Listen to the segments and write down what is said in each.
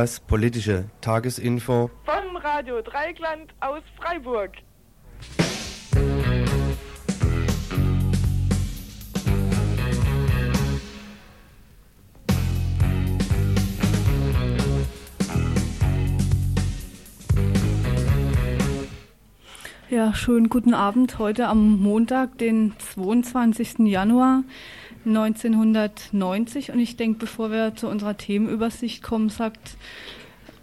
Das politische Tagesinfo von Radio Dreigland aus Freiburg. Ja, schönen guten Abend. Heute am Montag, den 22. Januar 1990. Und ich denke, bevor wir zu unserer Themenübersicht kommen, sagt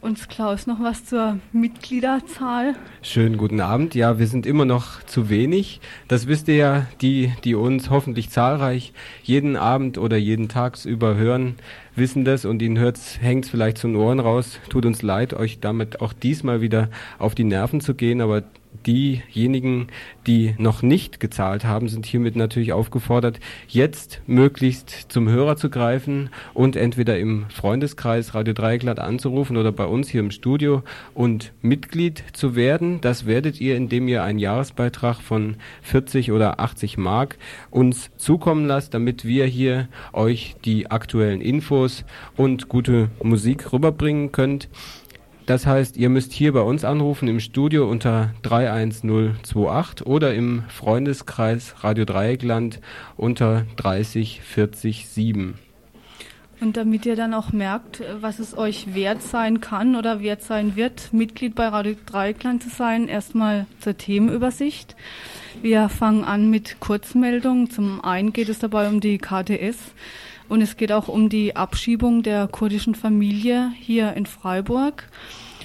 uns Klaus noch was zur Mitgliederzahl. Schönen guten Abend. Ja, wir sind immer noch zu wenig. Das wisst ihr ja, die, die uns hoffentlich zahlreich jeden Abend oder jeden Tagsüber hören, wissen das und ihnen hängt es vielleicht zu den Ohren raus. Tut uns leid, euch damit auch diesmal wieder auf die Nerven zu gehen, aber diejenigen, die noch nicht gezahlt haben, sind hiermit natürlich aufgefordert, jetzt möglichst zum Hörer zu greifen und entweder im Freundeskreis Radio Dreieckland anzurufen oder bei uns hier im Studio und Mitglied zu werden. Das werdet ihr, indem ihr einen Jahresbeitrag von 40 oder 80 Mark uns zukommen lasst, damit wir hier euch die aktuellen Infos und gute Musik rüberbringen könnt. Das heißt, ihr müsst hier bei uns anrufen im Studio unter 31028 oder im Freundeskreis Radio Dreieckland unter 30 40 7. Und damit ihr dann auch merkt, was es euch wert sein kann oder wert sein wird, Mitglied bei Radio Dreieckland zu sein, erstmal zur Themenübersicht. Wir fangen an mit Kurzmeldungen. Zum einen geht es dabei um die KTS und es geht auch um die Abschiebung der kurdischen Familie hier in Freiburg.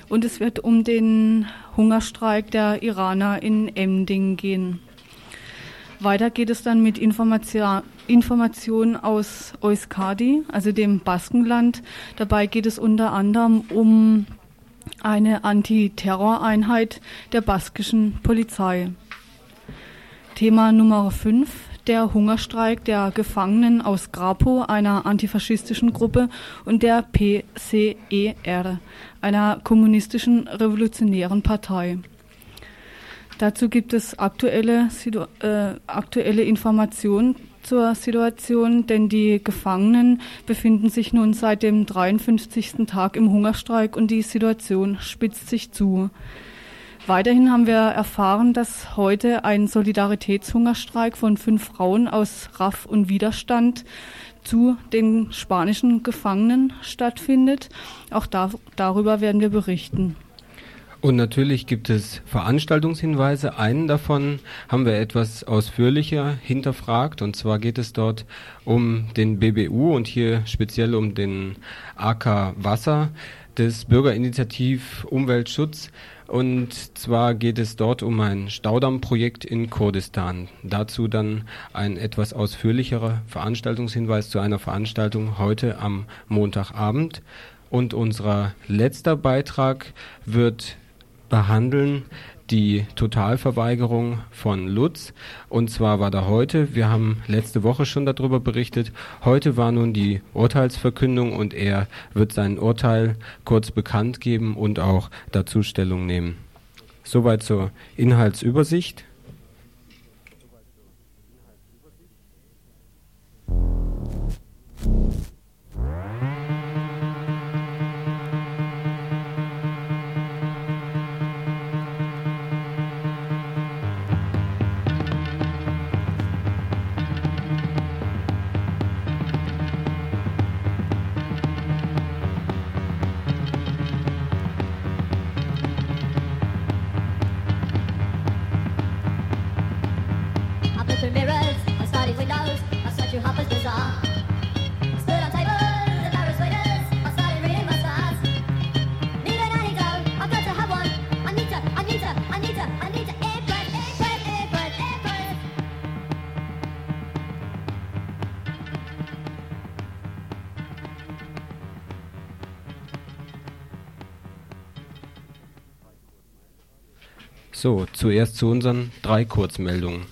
Und es wird um den Hungerstreik der Iraner in Emding gehen. Weiter geht es dann mit Information, Informationen aus Euskadi, also dem Baskenland. Dabei geht es unter anderem um eine Antiterroreinheit der baskischen Polizei. Thema Nummer 5 der Hungerstreik der Gefangenen aus Grapo, einer antifaschistischen Gruppe, und der PCER, einer kommunistischen revolutionären Partei. Dazu gibt es aktuelle, äh, aktuelle Informationen zur Situation, denn die Gefangenen befinden sich nun seit dem 53. Tag im Hungerstreik und die Situation spitzt sich zu. Weiterhin haben wir erfahren, dass heute ein Solidaritätshungerstreik von fünf Frauen aus RAF und Widerstand zu den spanischen Gefangenen stattfindet. Auch da, darüber werden wir berichten. Und natürlich gibt es Veranstaltungshinweise. Einen davon haben wir etwas ausführlicher hinterfragt. Und zwar geht es dort um den BBU und hier speziell um den AK Wasser des Bürgerinitiativ Umweltschutz. Und zwar geht es dort um ein Staudammprojekt in Kurdistan. Dazu dann ein etwas ausführlicherer Veranstaltungshinweis zu einer Veranstaltung heute am Montagabend. Und unser letzter Beitrag wird behandeln die Totalverweigerung von Lutz. Und zwar war da heute, wir haben letzte Woche schon darüber berichtet, heute war nun die Urteilsverkündung und er wird sein Urteil kurz bekannt geben und auch dazu Stellung nehmen. Soweit zur Inhaltsübersicht. So, zuerst zu unseren drei Kurzmeldungen.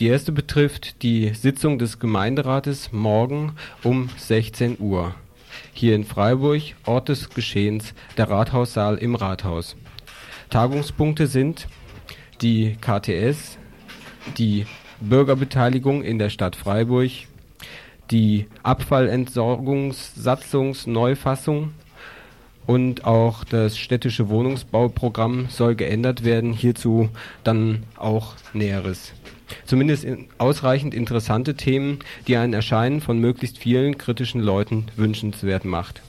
Die erste betrifft die Sitzung des Gemeinderates morgen um 16 Uhr. Hier in Freiburg, Ort des Geschehens, der Rathaussaal im Rathaus. Tagungspunkte sind die KTS, die Bürgerbeteiligung in der Stadt Freiburg, die Abfallentsorgungssatzungsneufassung und auch das städtische Wohnungsbauprogramm soll geändert werden. Hierzu dann auch Näheres. Zumindest in ausreichend interessante Themen, die ein Erscheinen von möglichst vielen kritischen Leuten wünschenswert macht.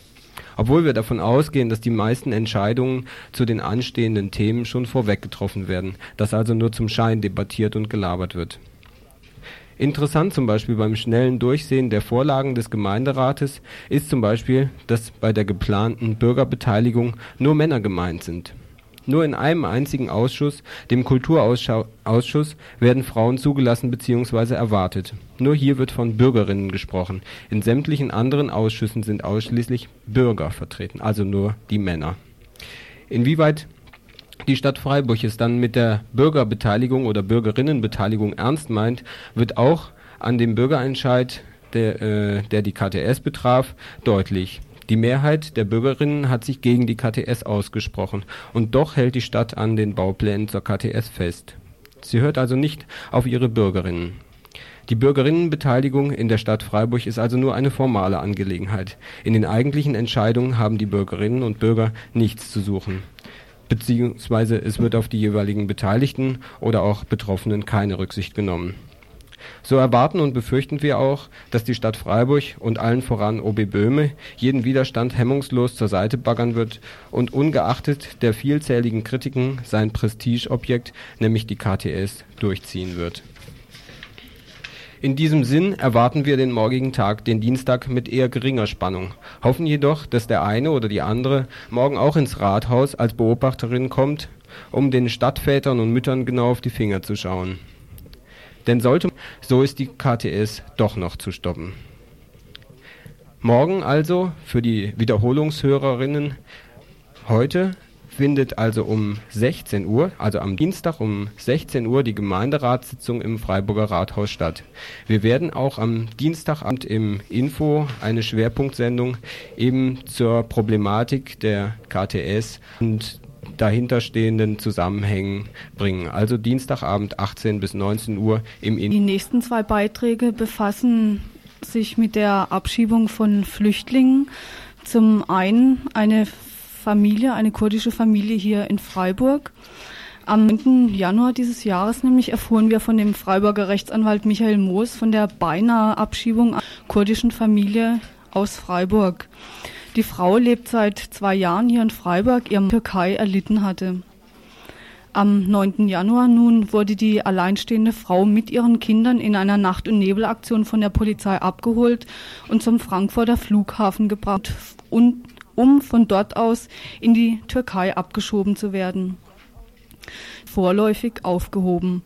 Obwohl wir davon ausgehen, dass die meisten Entscheidungen zu den anstehenden Themen schon vorweg getroffen werden, dass also nur zum Schein debattiert und gelabert wird. Interessant zum Beispiel beim schnellen Durchsehen der Vorlagen des Gemeinderates ist zum Beispiel, dass bei der geplanten Bürgerbeteiligung nur Männer gemeint sind. Nur in einem einzigen Ausschuss, dem Kulturausschuss, werden Frauen zugelassen bzw. erwartet. Nur hier wird von Bürgerinnen gesprochen. In sämtlichen anderen Ausschüssen sind ausschließlich Bürger vertreten, also nur die Männer. Inwieweit die Stadt Freiburg es dann mit der Bürgerbeteiligung oder Bürgerinnenbeteiligung ernst meint, wird auch an dem Bürgerentscheid, der, äh, der die KTS betraf, deutlich. Die Mehrheit der Bürgerinnen hat sich gegen die KTS ausgesprochen, und doch hält die Stadt an den Bauplänen zur KTS fest. Sie hört also nicht auf ihre Bürgerinnen. Die Bürgerinnenbeteiligung in der Stadt Freiburg ist also nur eine formale Angelegenheit. In den eigentlichen Entscheidungen haben die Bürgerinnen und Bürger nichts zu suchen beziehungsweise es wird auf die jeweiligen Beteiligten oder auch Betroffenen keine Rücksicht genommen. So erwarten und befürchten wir auch, dass die Stadt Freiburg und allen voran OB Böhme jeden Widerstand hemmungslos zur Seite baggern wird und ungeachtet der vielzähligen Kritiken sein Prestigeobjekt, nämlich die KTS, durchziehen wird in diesem Sinn erwarten wir den morgigen Tag, den Dienstag, mit eher geringer Spannung, hoffen jedoch, dass der eine oder die andere morgen auch ins Rathaus als Beobachterin kommt, um den Stadtvätern und Müttern genau auf die Finger zu schauen. Denn sollte, so ist die KTS doch noch zu stoppen. Morgen also für die Wiederholungshörerinnen heute findet also um 16 Uhr, also am Dienstag um 16 Uhr, die Gemeinderatssitzung im Freiburger Rathaus statt. Wir werden auch am Dienstagabend im Info eine Schwerpunktsendung eben zur Problematik der KTS und dahinterstehenden Zusammenhängen bringen. Also Dienstagabend 18 bis 19 Uhr im Info. Die nächsten zwei Beiträge befassen sich mit der Abschiebung von Flüchtlingen. Zum einen eine Familie, eine kurdische Familie hier in Freiburg. Am 9. Januar dieses Jahres nämlich erfuhren wir von dem Freiburger Rechtsanwalt Michael Moos von der beinahe Abschiebung einer kurdischen Familie aus Freiburg. Die Frau lebt seit zwei Jahren hier in Freiburg, ihrem Türkei erlitten hatte. Am 9. Januar nun wurde die alleinstehende Frau mit ihren Kindern in einer Nacht- und Nebelaktion von der Polizei abgeholt und zum Frankfurter Flughafen gebracht und um von dort aus in die Türkei abgeschoben zu werden. Vorläufig aufgehoben.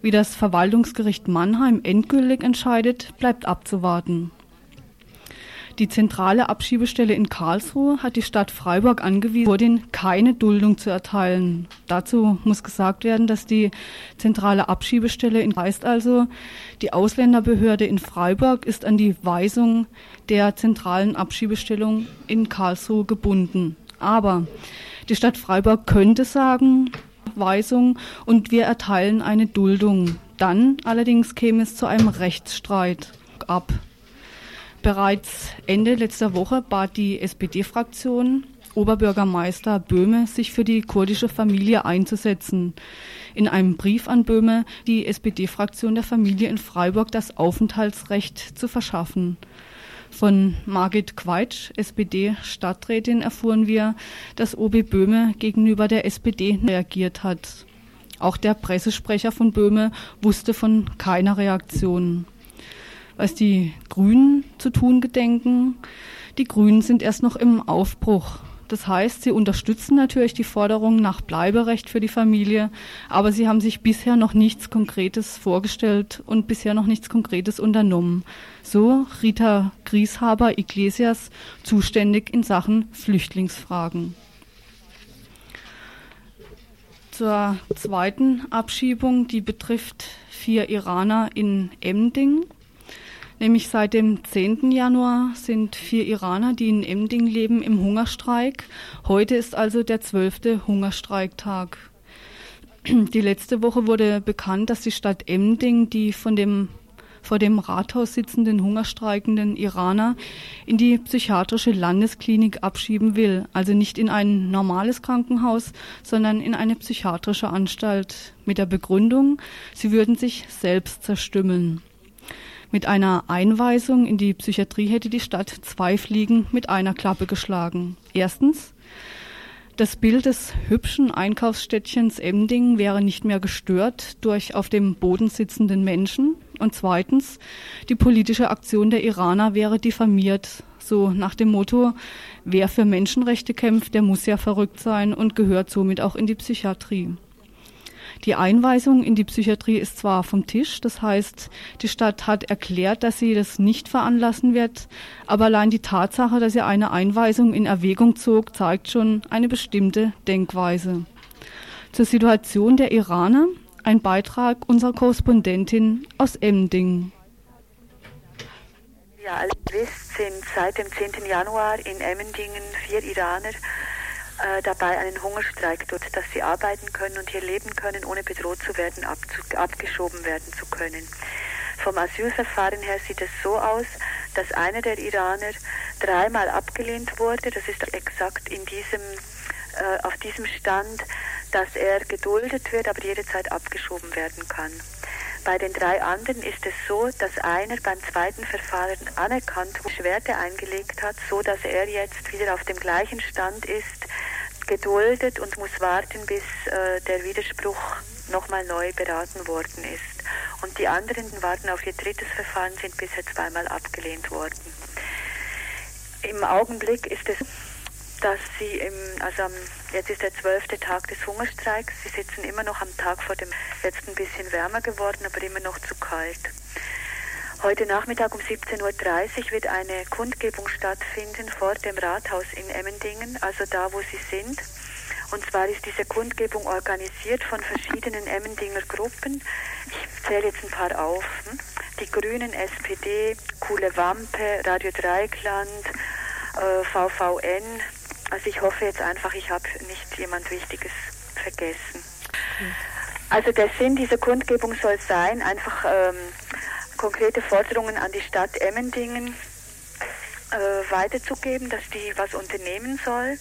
Wie das Verwaltungsgericht Mannheim endgültig entscheidet, bleibt abzuwarten. Die zentrale Abschiebestelle in Karlsruhe hat die Stadt Freiburg angewiesen, vor den keine Duldung zu erteilen. Dazu muss gesagt werden, dass die zentrale Abschiebestelle in heißt also, die Ausländerbehörde in Freiburg ist an die Weisung der zentralen Abschiebestellung in Karlsruhe gebunden. Aber die Stadt Freiburg könnte sagen, Weisung und wir erteilen eine Duldung. Dann allerdings käme es zu einem Rechtsstreit ab. Bereits Ende letzter Woche bat die SPD-Fraktion Oberbürgermeister Böhme, sich für die kurdische Familie einzusetzen. In einem Brief an Böhme die SPD-Fraktion der Familie in Freiburg das Aufenthaltsrecht zu verschaffen. Von Margit Quaitsch, SPD-Stadträtin, erfuhren wir, dass OB Böhme gegenüber der SPD reagiert hat. Auch der Pressesprecher von Böhme wusste von keiner Reaktion was die Grünen zu tun gedenken. Die Grünen sind erst noch im Aufbruch. Das heißt, sie unterstützen natürlich die Forderung nach Bleiberecht für die Familie, aber sie haben sich bisher noch nichts Konkretes vorgestellt und bisher noch nichts Konkretes unternommen. So Rita Grieshaber Iglesias zuständig in Sachen Flüchtlingsfragen. Zur zweiten Abschiebung, die betrifft vier Iraner in Emding. Nämlich seit dem 10. Januar sind vier Iraner, die in Emding leben, im Hungerstreik. Heute ist also der zwölfte Hungerstreiktag. Die letzte Woche wurde bekannt, dass die Stadt Emding die von dem vor dem Rathaus sitzenden hungerstreikenden Iraner in die psychiatrische Landesklinik abschieben will. Also nicht in ein normales Krankenhaus, sondern in eine psychiatrische Anstalt mit der Begründung, sie würden sich selbst zerstümmeln. Mit einer Einweisung in die Psychiatrie hätte die Stadt zwei Fliegen mit einer Klappe geschlagen. Erstens, das Bild des hübschen Einkaufsstädtchens Emding wäre nicht mehr gestört durch auf dem Boden sitzenden Menschen. Und zweitens, die politische Aktion der Iraner wäre diffamiert. So nach dem Motto, wer für Menschenrechte kämpft, der muss ja verrückt sein und gehört somit auch in die Psychiatrie. Die Einweisung in die Psychiatrie ist zwar vom Tisch, das heißt, die Stadt hat erklärt, dass sie das nicht veranlassen wird, aber allein die Tatsache, dass sie eine Einweisung in Erwägung zog, zeigt schon eine bestimmte Denkweise. Zur Situation der Iraner ein Beitrag unserer Korrespondentin aus Emding. Ja, als ihr wisst, sind seit dem 10. Januar in Emmendingen vier Iraner äh, dabei, einen Hungerstreik dort, dass sie arbeiten können und hier leben können, ohne bedroht zu werden, abzu abgeschoben werden zu können. Vom Asylverfahren her sieht es so aus, dass einer der Iraner dreimal abgelehnt wurde. Das ist exakt in diesem, äh, auf diesem Stand, dass er geduldet wird, aber jederzeit abgeschoben werden kann. Bei den drei anderen ist es so, dass einer beim zweiten Verfahren anerkannt Beschwerde eingelegt hat, so dass er jetzt wieder auf dem gleichen Stand ist, geduldet und muss warten, bis äh, der Widerspruch nochmal neu beraten worden ist. Und die anderen warten auf ihr drittes Verfahren, sind bisher zweimal abgelehnt worden. Im Augenblick ist es dass sie im, also am, jetzt ist der zwölfte Tag des Hungerstreiks. Sie sitzen immer noch am Tag vor dem, jetzt ein bisschen wärmer geworden, aber immer noch zu kalt. Heute Nachmittag um 17.30 Uhr wird eine Kundgebung stattfinden vor dem Rathaus in Emmendingen, also da, wo Sie sind. Und zwar ist diese Kundgebung organisiert von verschiedenen Emmendinger Gruppen. Ich zähle jetzt ein paar auf. Hm? Die Grünen, SPD, Kuhle Wampe, Radio Dreikland, äh, VVN, also ich hoffe jetzt einfach, ich habe nicht jemand Wichtiges vergessen. Also der Sinn dieser Kundgebung soll sein, einfach ähm, konkrete Forderungen an die Stadt Emmendingen äh, weiterzugeben, dass die was unternehmen soll,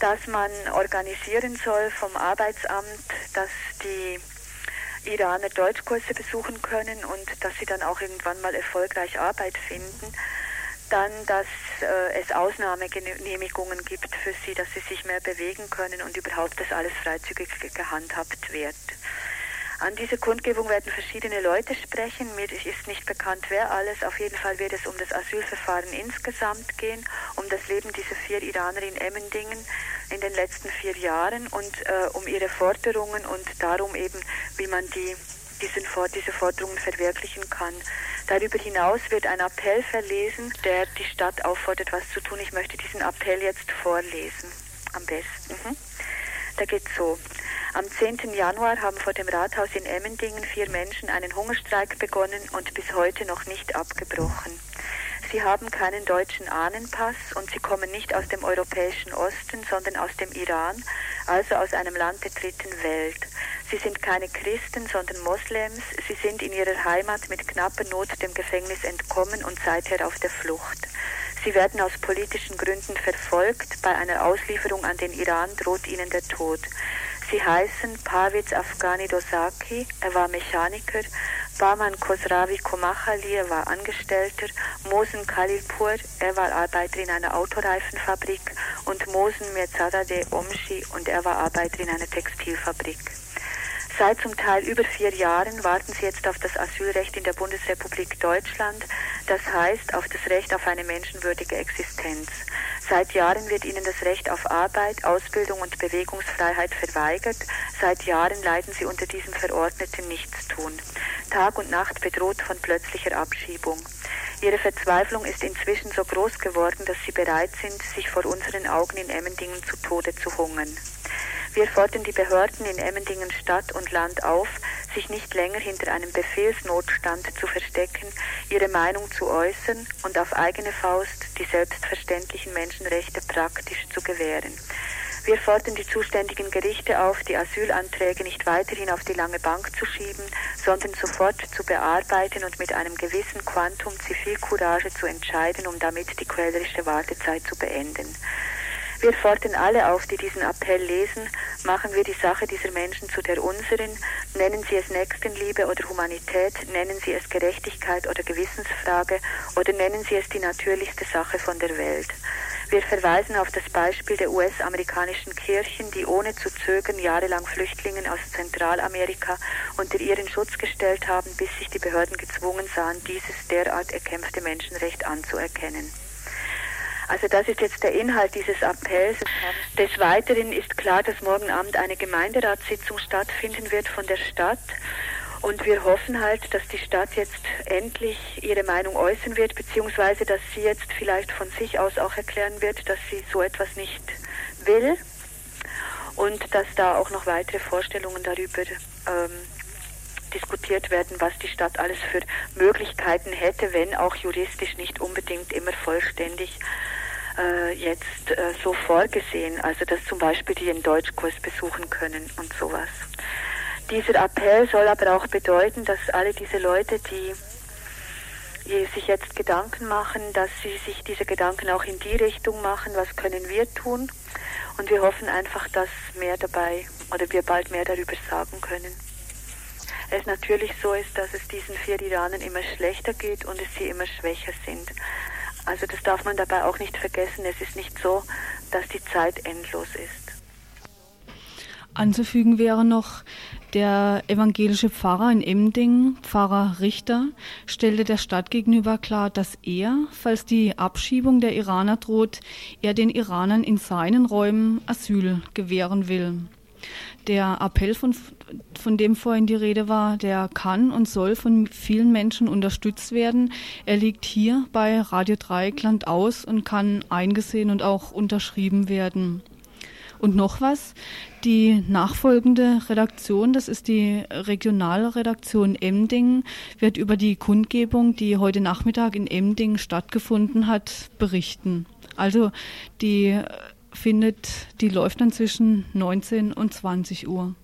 dass man organisieren soll vom Arbeitsamt, dass die Iraner Deutschkurse besuchen können und dass sie dann auch irgendwann mal erfolgreich Arbeit finden dann, dass äh, es Ausnahmegenehmigungen gibt für sie, dass sie sich mehr bewegen können und überhaupt, dass alles freizügig gehandhabt wird. An dieser Kundgebung werden verschiedene Leute sprechen. Mir ist nicht bekannt, wer alles. Auf jeden Fall wird es um das Asylverfahren insgesamt gehen, um das Leben dieser vier Iraner in Emmendingen in den letzten vier Jahren und äh, um ihre Forderungen und darum eben, wie man die, diesen, diese Forderungen verwirklichen kann. Darüber hinaus wird ein Appell verlesen, der die Stadt auffordert, was zu tun. Ich möchte diesen Appell jetzt vorlesen. Am besten. Mhm. Da geht so. Am 10. Januar haben vor dem Rathaus in Emmendingen vier Menschen einen Hungerstreik begonnen und bis heute noch nicht abgebrochen. Sie haben keinen deutschen Ahnenpass und sie kommen nicht aus dem europäischen Osten, sondern aus dem Iran, also aus einem Land der dritten Welt. Sie sind keine Christen, sondern Moslems. Sie sind in ihrer Heimat mit knapper Not dem Gefängnis entkommen und seither auf der Flucht. Sie werden aus politischen Gründen verfolgt. Bei einer Auslieferung an den Iran droht ihnen der Tod. Sie heißen Pavitz Afghani Dosaki, er war Mechaniker, Baman Khosravi Komachali, er war Angestellter, Mosen Khalilpur, er war Arbeiter in einer Autoreifenfabrik und Mosen Mirzadeh Omshi und er war Arbeiter in einer Textilfabrik. Seit zum Teil über vier Jahren warten sie jetzt auf das Asylrecht in der Bundesrepublik Deutschland, das heißt auf das Recht auf eine menschenwürdige Existenz. Seit Jahren wird ihnen das Recht auf Arbeit, Ausbildung und Bewegungsfreiheit verweigert. Seit Jahren leiden sie unter diesem verordneten Nichtstun. Tag und Nacht bedroht von plötzlicher Abschiebung. Ihre Verzweiflung ist inzwischen so groß geworden, dass sie bereit sind, sich vor unseren Augen in Emmendingen zu Tode zu hungern. Wir fordern die Behörden in Emmendingen Stadt und Land auf, sich nicht länger hinter einem Befehlsnotstand zu verstecken, ihre Meinung zu äußern und auf eigene Faust die selbstverständlichen Menschenrechte praktisch zu gewähren. Wir fordern die zuständigen Gerichte auf, die Asylanträge nicht weiterhin auf die lange Bank zu schieben, sondern sofort zu bearbeiten und mit einem gewissen Quantum Zivilcourage zu entscheiden, um damit die quälerische Wartezeit zu beenden. Wir fordern alle auf, die diesen Appell lesen, machen wir die Sache dieser Menschen zu der unseren, nennen Sie es Nächstenliebe oder Humanität, nennen Sie es Gerechtigkeit oder Gewissensfrage oder nennen Sie es die natürlichste Sache von der Welt. Wir verweisen auf das Beispiel der US-amerikanischen Kirchen, die ohne zu zögern jahrelang Flüchtlingen aus Zentralamerika unter ihren Schutz gestellt haben, bis sich die Behörden gezwungen sahen, dieses derart erkämpfte Menschenrecht anzuerkennen. Also das ist jetzt der Inhalt dieses Appells. Des Weiteren ist klar, dass morgen Abend eine Gemeinderatssitzung stattfinden wird von der Stadt. Und wir hoffen halt, dass die Stadt jetzt endlich ihre Meinung äußern wird, beziehungsweise dass sie jetzt vielleicht von sich aus auch erklären wird, dass sie so etwas nicht will und dass da auch noch weitere Vorstellungen darüber ähm, diskutiert werden, was die Stadt alles für Möglichkeiten hätte, wenn auch juristisch nicht unbedingt immer vollständig äh, jetzt äh, so vorgesehen. Also dass zum Beispiel die einen Deutschkurs besuchen können und sowas. Dieser Appell soll aber auch bedeuten, dass alle diese Leute, die sich jetzt Gedanken machen, dass sie sich diese Gedanken auch in die Richtung machen, was können wir tun. Und wir hoffen einfach, dass mehr dabei oder wir bald mehr darüber sagen können. Es natürlich so ist, dass es diesen vier Iranern immer schlechter geht und es sie immer schwächer sind. Also das darf man dabei auch nicht vergessen. Es ist nicht so, dass die Zeit endlos ist. Anzufügen wäre noch, der evangelische Pfarrer in Emding, Pfarrer Richter, stellte der Stadt gegenüber klar, dass er, falls die Abschiebung der Iraner droht, er den Iranern in seinen Räumen Asyl gewähren will. Der Appell, von, von dem vorhin die Rede war, der kann und soll von vielen Menschen unterstützt werden. Er liegt hier bei Radio Dreieckland aus und kann eingesehen und auch unterschrieben werden. Und noch was, die nachfolgende Redaktion, das ist die Regionalredaktion Emding, wird über die Kundgebung, die heute Nachmittag in Emding stattgefunden hat, berichten. Also die findet, die läuft dann zwischen 19 und 20 Uhr.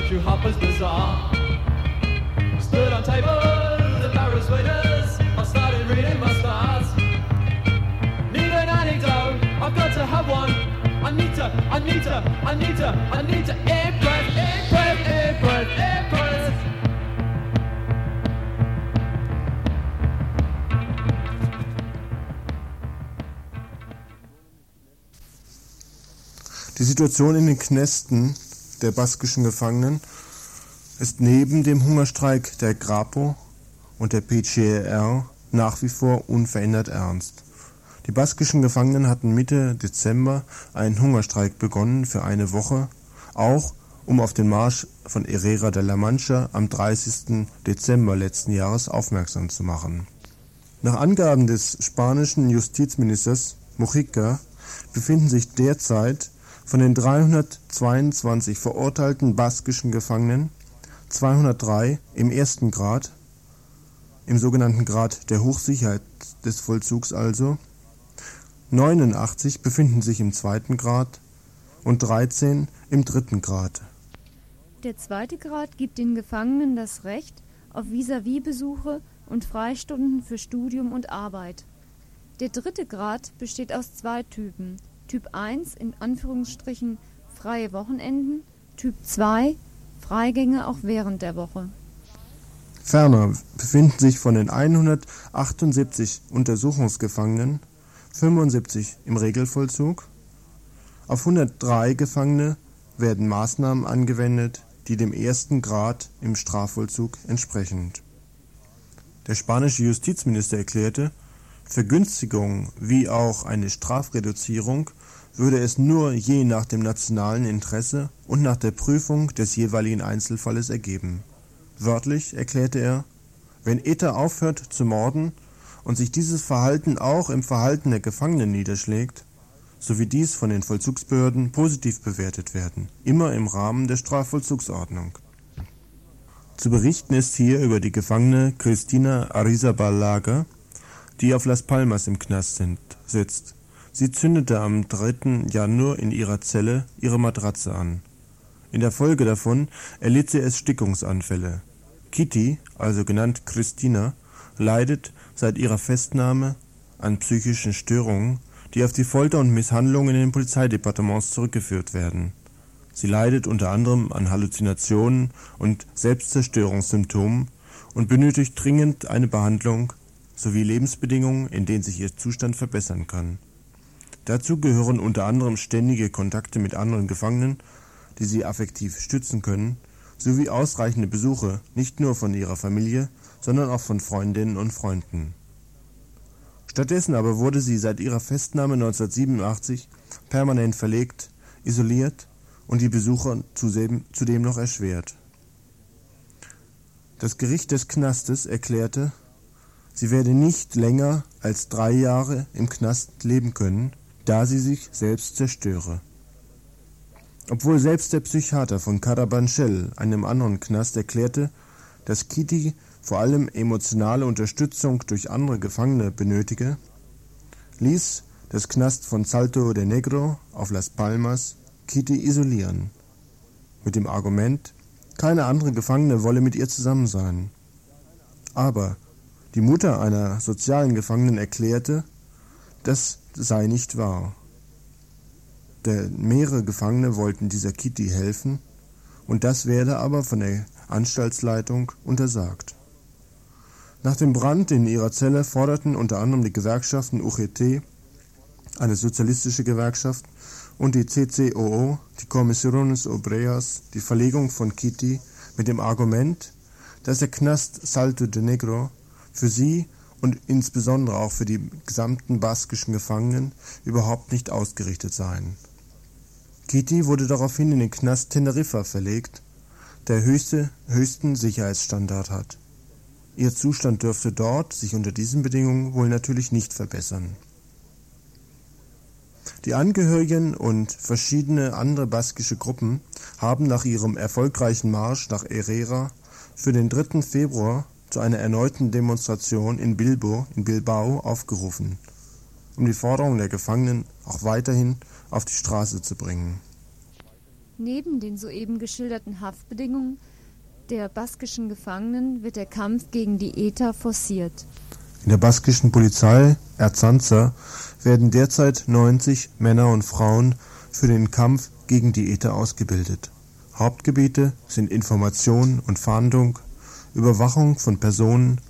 Through Harper's Bazaar. Stood on tables barrels waiters. I started reading my stars. Need an anecdote, I've got to have one. I need to, I need to, I need to, I need to impress, impress, impress, impress. Die Situation in den Knästen der baskischen Gefangenen ist neben dem Hungerstreik der Grapo und der PCR nach wie vor unverändert ernst. Die baskischen Gefangenen hatten Mitte Dezember einen Hungerstreik begonnen für eine Woche, auch um auf den Marsch von Herrera de la Mancha am 30. Dezember letzten Jahres aufmerksam zu machen. Nach Angaben des spanischen Justizministers Mujica befinden sich derzeit von den 322 verurteilten baskischen Gefangenen 203 im ersten Grad, im sogenannten Grad der Hochsicherheit des Vollzugs also, 89 befinden sich im zweiten Grad und 13 im dritten Grad. Der zweite Grad gibt den Gefangenen das Recht auf Vis-à-vis-Besuche und Freistunden für Studium und Arbeit. Der dritte Grad besteht aus zwei Typen, Typ 1 in Anführungsstrichen freie Wochenenden, Typ 2 Freigänge auch während der Woche. Ferner befinden sich von den 178 Untersuchungsgefangenen 75 im Regelvollzug. Auf 103 Gefangene werden Maßnahmen angewendet, die dem ersten Grad im Strafvollzug entsprechen. Der spanische Justizminister erklärte, Vergünstigungen wie auch eine Strafreduzierung würde es nur je nach dem nationalen Interesse und nach der Prüfung des jeweiligen Einzelfalles ergeben. Wörtlich erklärte er, wenn ETA aufhört zu morden und sich dieses Verhalten auch im Verhalten der Gefangenen niederschlägt, so wie dies von den Vollzugsbehörden positiv bewertet werden, immer im Rahmen der Strafvollzugsordnung. Zu berichten ist hier über die Gefangene Cristina Arrizabalaga, die auf Las Palmas im Knast sind, sitzt. Sie zündete am 3. Januar in ihrer Zelle ihre Matratze an. In der Folge davon erlitt sie Erstickungsanfälle. Kitty, also genannt Christina, leidet seit ihrer Festnahme an psychischen Störungen, die auf die Folter und Misshandlungen in den Polizeidepartements zurückgeführt werden. Sie leidet unter anderem an Halluzinationen und Selbstzerstörungssymptomen und benötigt dringend eine Behandlung sowie Lebensbedingungen, in denen sich ihr Zustand verbessern kann. Dazu gehören unter anderem ständige Kontakte mit anderen Gefangenen, die sie affektiv stützen können, sowie ausreichende Besuche nicht nur von ihrer Familie, sondern auch von Freundinnen und Freunden. Stattdessen aber wurde sie seit ihrer Festnahme 1987 permanent verlegt, isoliert und die Besuche zudem noch erschwert. Das Gericht des Knastes erklärte, sie werde nicht länger als drei Jahre im Knast leben können, da sie sich selbst zerstöre. Obwohl selbst der Psychiater von Carabanchel, einem anderen Knast, erklärte, dass Kitty vor allem emotionale Unterstützung durch andere Gefangene benötige, ließ das Knast von Salto de Negro auf Las Palmas Kitty isolieren, mit dem Argument, keine andere Gefangene wolle mit ihr zusammen sein. Aber die Mutter einer sozialen Gefangenen erklärte, das sei nicht wahr. Denn mehrere Gefangene wollten dieser Kitty helfen, und das werde aber von der Anstaltsleitung untersagt. Nach dem Brand in ihrer Zelle forderten unter anderem die Gewerkschaften UGT, eine sozialistische Gewerkschaft, und die CCOO, die Comisiones Obreras, die Verlegung von Kitty mit dem Argument, dass der Knast Salto de Negro für sie und insbesondere auch für die gesamten baskischen Gefangenen überhaupt nicht ausgerichtet seien. Kitty wurde daraufhin in den Knast Teneriffa verlegt, der höchste, höchsten Sicherheitsstandard hat. Ihr Zustand dürfte dort sich unter diesen Bedingungen wohl natürlich nicht verbessern. Die Angehörigen und verschiedene andere baskische Gruppen haben nach ihrem erfolgreichen Marsch nach Herrera für den 3. Februar zu einer erneuten Demonstration in Bilbo in Bilbao aufgerufen, um die Forderungen der Gefangenen auch weiterhin auf die Straße zu bringen. Neben den soeben geschilderten Haftbedingungen der baskischen Gefangenen wird der Kampf gegen die ETA forciert. In der baskischen Polizei Erzanza werden derzeit 90 Männer und Frauen für den Kampf gegen die ETA ausgebildet. Hauptgebiete sind Information und Fahndung, Überwachung von Personen,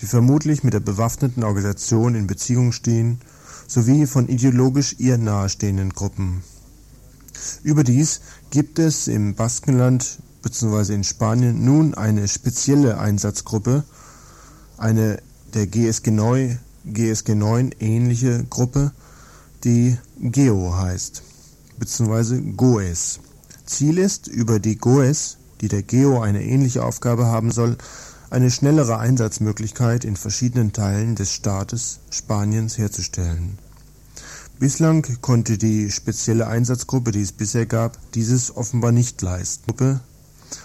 die vermutlich mit der bewaffneten Organisation in Beziehung stehen, sowie von ideologisch ihr nahestehenden Gruppen. Überdies gibt es im Baskenland bzw. in Spanien nun eine spezielle Einsatzgruppe, eine der GSG 9, GSG 9 ähnliche Gruppe, die GEO heißt, bzw. GOES. Ziel ist, über die GOES die der Geo eine ähnliche Aufgabe haben soll, eine schnellere Einsatzmöglichkeit in verschiedenen Teilen des Staates Spaniens herzustellen. Bislang konnte die spezielle Einsatzgruppe, die es bisher gab, dieses offenbar nicht leisten. Gruppe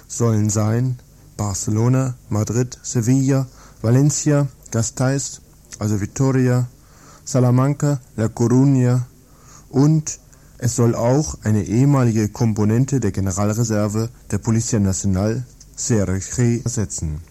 sollen sein Barcelona, Madrid, Sevilla, Valencia, Gasteiz, also Vitoria, Salamanca, La Coruña und es soll auch eine ehemalige Komponente der Generalreserve der Policia Nacional, CRG, ersetzen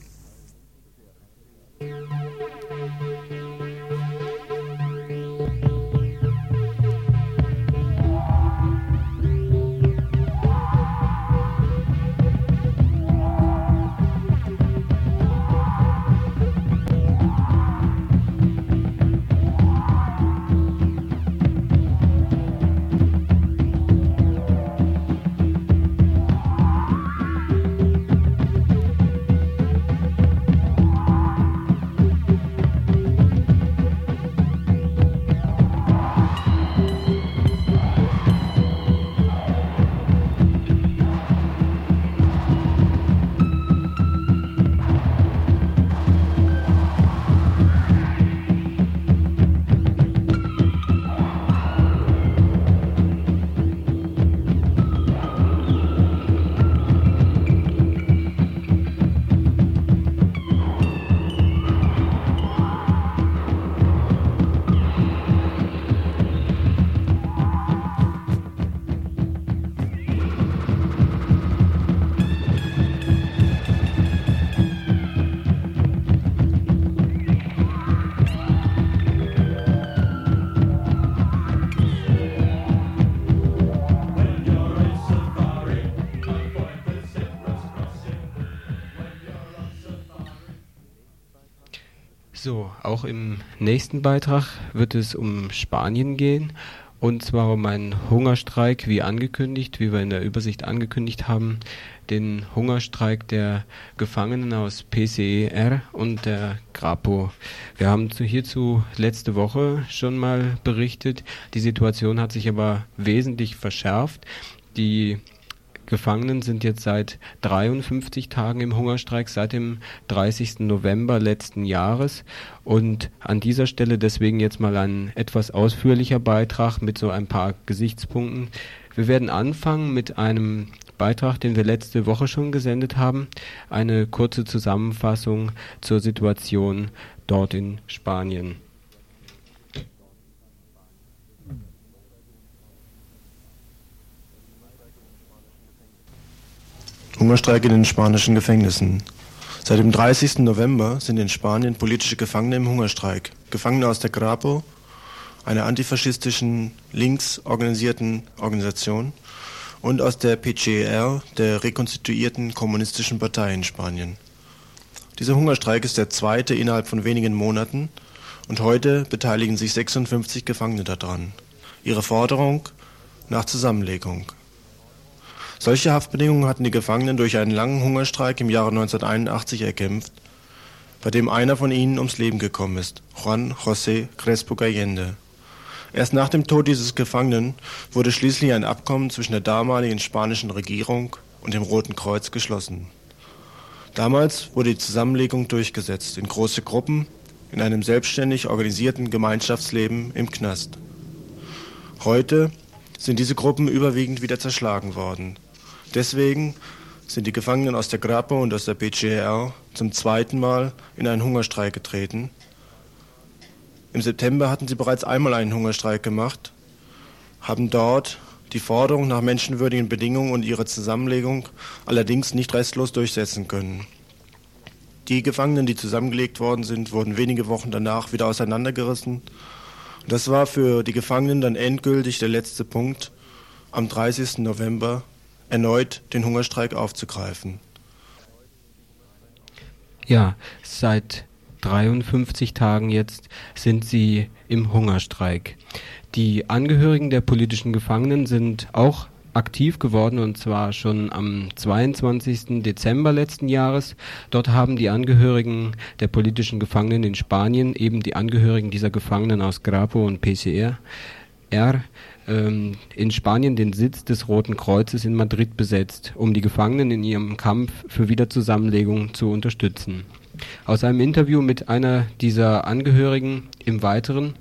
nächsten Beitrag wird es um Spanien gehen. Und zwar um einen Hungerstreik, wie angekündigt, wie wir in der Übersicht angekündigt haben. Den Hungerstreik der Gefangenen aus PCER und der Grapo. Wir haben zu, hierzu letzte Woche schon mal berichtet. Die Situation hat sich aber wesentlich verschärft. Die Gefangenen sind jetzt seit 53 Tagen im Hungerstreik, seit dem 30. November letzten Jahres. Und an dieser Stelle deswegen jetzt mal ein etwas ausführlicher Beitrag mit so ein paar Gesichtspunkten. Wir werden anfangen mit einem Beitrag, den wir letzte Woche schon gesendet haben. Eine kurze Zusammenfassung zur Situation dort in Spanien. Hungerstreik in den spanischen Gefängnissen. Seit dem 30. November sind in Spanien politische Gefangene im Hungerstreik. Gefangene aus der Grapo, einer antifaschistischen, links organisierten Organisation, und aus der PCR, der rekonstituierten kommunistischen Partei in Spanien. Dieser Hungerstreik ist der zweite innerhalb von wenigen Monaten und heute beteiligen sich 56 Gefangene daran. Ihre Forderung nach Zusammenlegung. Solche Haftbedingungen hatten die Gefangenen durch einen langen Hungerstreik im Jahre 1981 erkämpft, bei dem einer von ihnen ums Leben gekommen ist, Juan José Crespo Gallende. Erst nach dem Tod dieses Gefangenen wurde schließlich ein Abkommen zwischen der damaligen spanischen Regierung und dem Roten Kreuz geschlossen. Damals wurde die Zusammenlegung durchgesetzt in große Gruppen in einem selbstständig organisierten Gemeinschaftsleben im Knast. Heute sind diese Gruppen überwiegend wieder zerschlagen worden. Deswegen sind die Gefangenen aus der Grapo und aus der PCR zum zweiten Mal in einen Hungerstreik getreten. Im September hatten sie bereits einmal einen Hungerstreik gemacht, haben dort die Forderung nach menschenwürdigen Bedingungen und ihre Zusammenlegung allerdings nicht restlos durchsetzen können. Die Gefangenen, die zusammengelegt worden sind, wurden wenige Wochen danach wieder auseinandergerissen. Das war für die Gefangenen dann endgültig der letzte Punkt, am 30. November erneut den Hungerstreik aufzugreifen. Ja, seit 53 Tagen jetzt sind sie im Hungerstreik. Die Angehörigen der politischen Gefangenen sind auch aktiv geworden und zwar schon am 22. Dezember letzten Jahres. Dort haben die Angehörigen der politischen Gefangenen in Spanien, eben die Angehörigen dieser Gefangenen aus Grapo und PCR, R, ähm, in Spanien den Sitz des Roten Kreuzes in Madrid besetzt, um die Gefangenen in ihrem Kampf für Wiederzusammenlegung zu unterstützen. Aus einem Interview mit einer dieser Angehörigen im Weiteren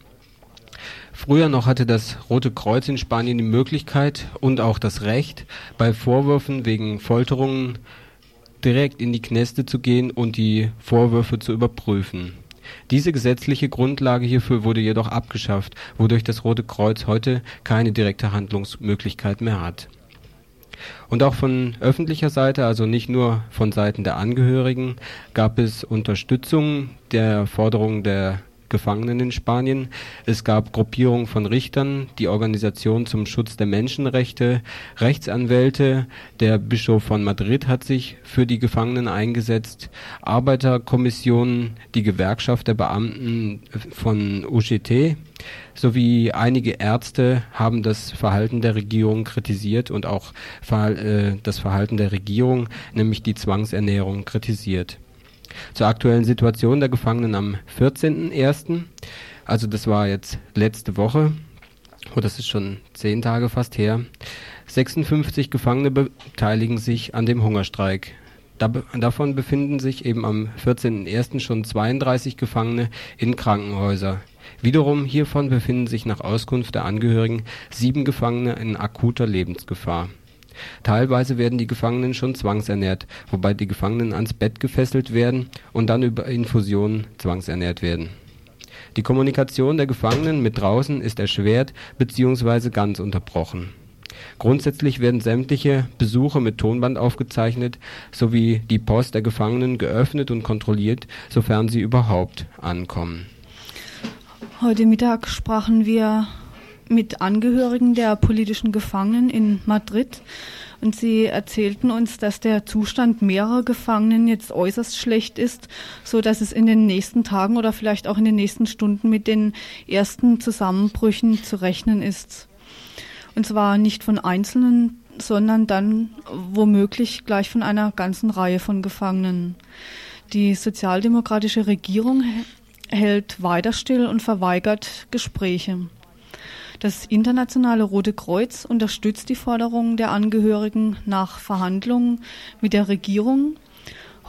Früher noch hatte das Rote Kreuz in Spanien die Möglichkeit und auch das Recht, bei Vorwürfen wegen Folterungen direkt in die Kneste zu gehen und die Vorwürfe zu überprüfen. Diese gesetzliche Grundlage hierfür wurde jedoch abgeschafft, wodurch das Rote Kreuz heute keine direkte Handlungsmöglichkeit mehr hat. Und auch von öffentlicher Seite, also nicht nur von Seiten der Angehörigen, gab es Unterstützung der Forderungen der Gefangenen in Spanien. Es gab Gruppierungen von Richtern, die Organisation zum Schutz der Menschenrechte, Rechtsanwälte, der Bischof von Madrid hat sich für die Gefangenen eingesetzt, Arbeiterkommissionen, die Gewerkschaft der Beamten von UGT sowie einige Ärzte haben das Verhalten der Regierung kritisiert und auch äh, das Verhalten der Regierung, nämlich die Zwangsernährung, kritisiert zur aktuellen Situation der Gefangenen am 14.01. Also das war jetzt letzte Woche. Oh, das ist schon zehn Tage fast her. 56 Gefangene beteiligen sich an dem Hungerstreik. Da, davon befinden sich eben am 14.01. schon 32 Gefangene in Krankenhäusern. Wiederum hiervon befinden sich nach Auskunft der Angehörigen sieben Gefangene in akuter Lebensgefahr. Teilweise werden die Gefangenen schon zwangsernährt, wobei die Gefangenen ans Bett gefesselt werden und dann über Infusionen zwangsernährt werden. Die Kommunikation der Gefangenen mit draußen ist erschwert bzw. ganz unterbrochen. Grundsätzlich werden sämtliche Besuche mit Tonband aufgezeichnet sowie die Post der Gefangenen geöffnet und kontrolliert, sofern sie überhaupt ankommen. Heute Mittag sprachen wir mit Angehörigen der politischen Gefangenen in Madrid Und Sie erzählten uns, dass der Zustand mehrerer Gefangenen jetzt äußerst schlecht ist, so dass es in den nächsten Tagen oder vielleicht auch in den nächsten Stunden mit den ersten Zusammenbrüchen zu rechnen ist. Und zwar nicht von Einzelnen, sondern dann womöglich gleich von einer ganzen Reihe von Gefangenen. Die sozialdemokratische Regierung hält weiter still und verweigert Gespräche. Das Internationale Rote Kreuz unterstützt die Forderungen der Angehörigen nach Verhandlungen mit der Regierung.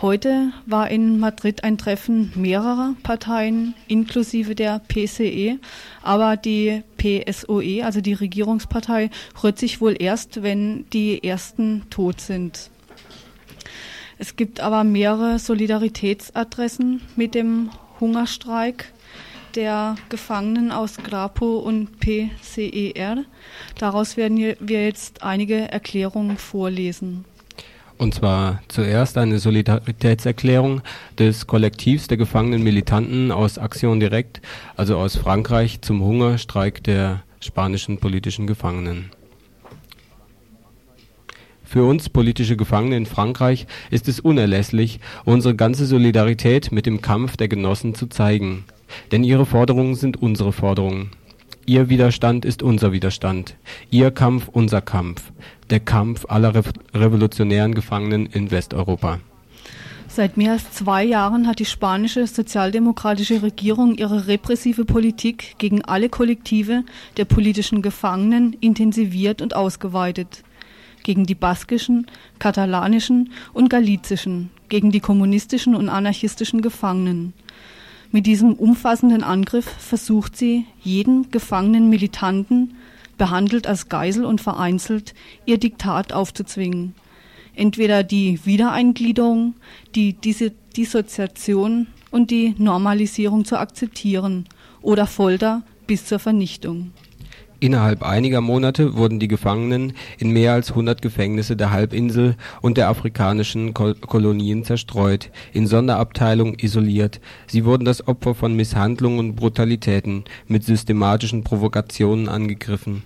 Heute war in Madrid ein Treffen mehrerer Parteien inklusive der PCE, aber die PSOE, also die Regierungspartei, rührt sich wohl erst, wenn die ersten tot sind. Es gibt aber mehrere Solidaritätsadressen mit dem Hungerstreik der Gefangenen aus Grapo und PCER. Daraus werden wir jetzt einige Erklärungen vorlesen. Und zwar zuerst eine Solidaritätserklärung des Kollektivs der gefangenen Militanten aus Action Direct, also aus Frankreich, zum Hungerstreik der spanischen politischen Gefangenen. Für uns politische Gefangene in Frankreich ist es unerlässlich, unsere ganze Solidarität mit dem Kampf der Genossen zu zeigen. Denn ihre Forderungen sind unsere Forderungen. Ihr Widerstand ist unser Widerstand. Ihr Kampf unser Kampf. Der Kampf aller revolutionären Gefangenen in Westeuropa. Seit mehr als zwei Jahren hat die spanische sozialdemokratische Regierung ihre repressive Politik gegen alle Kollektive der politischen Gefangenen intensiviert und ausgeweitet gegen die baskischen, katalanischen und galizischen, gegen die kommunistischen und anarchistischen Gefangenen. Mit diesem umfassenden Angriff versucht sie, jeden gefangenen Militanten, behandelt als Geisel und vereinzelt, ihr Diktat aufzuzwingen. Entweder die Wiedereingliederung, die Dissoziation und die Normalisierung zu akzeptieren oder Folter bis zur Vernichtung. Innerhalb einiger Monate wurden die Gefangenen in mehr als 100 Gefängnisse der Halbinsel und der afrikanischen Kolonien zerstreut, in Sonderabteilungen isoliert, sie wurden das Opfer von Misshandlungen und Brutalitäten mit systematischen Provokationen angegriffen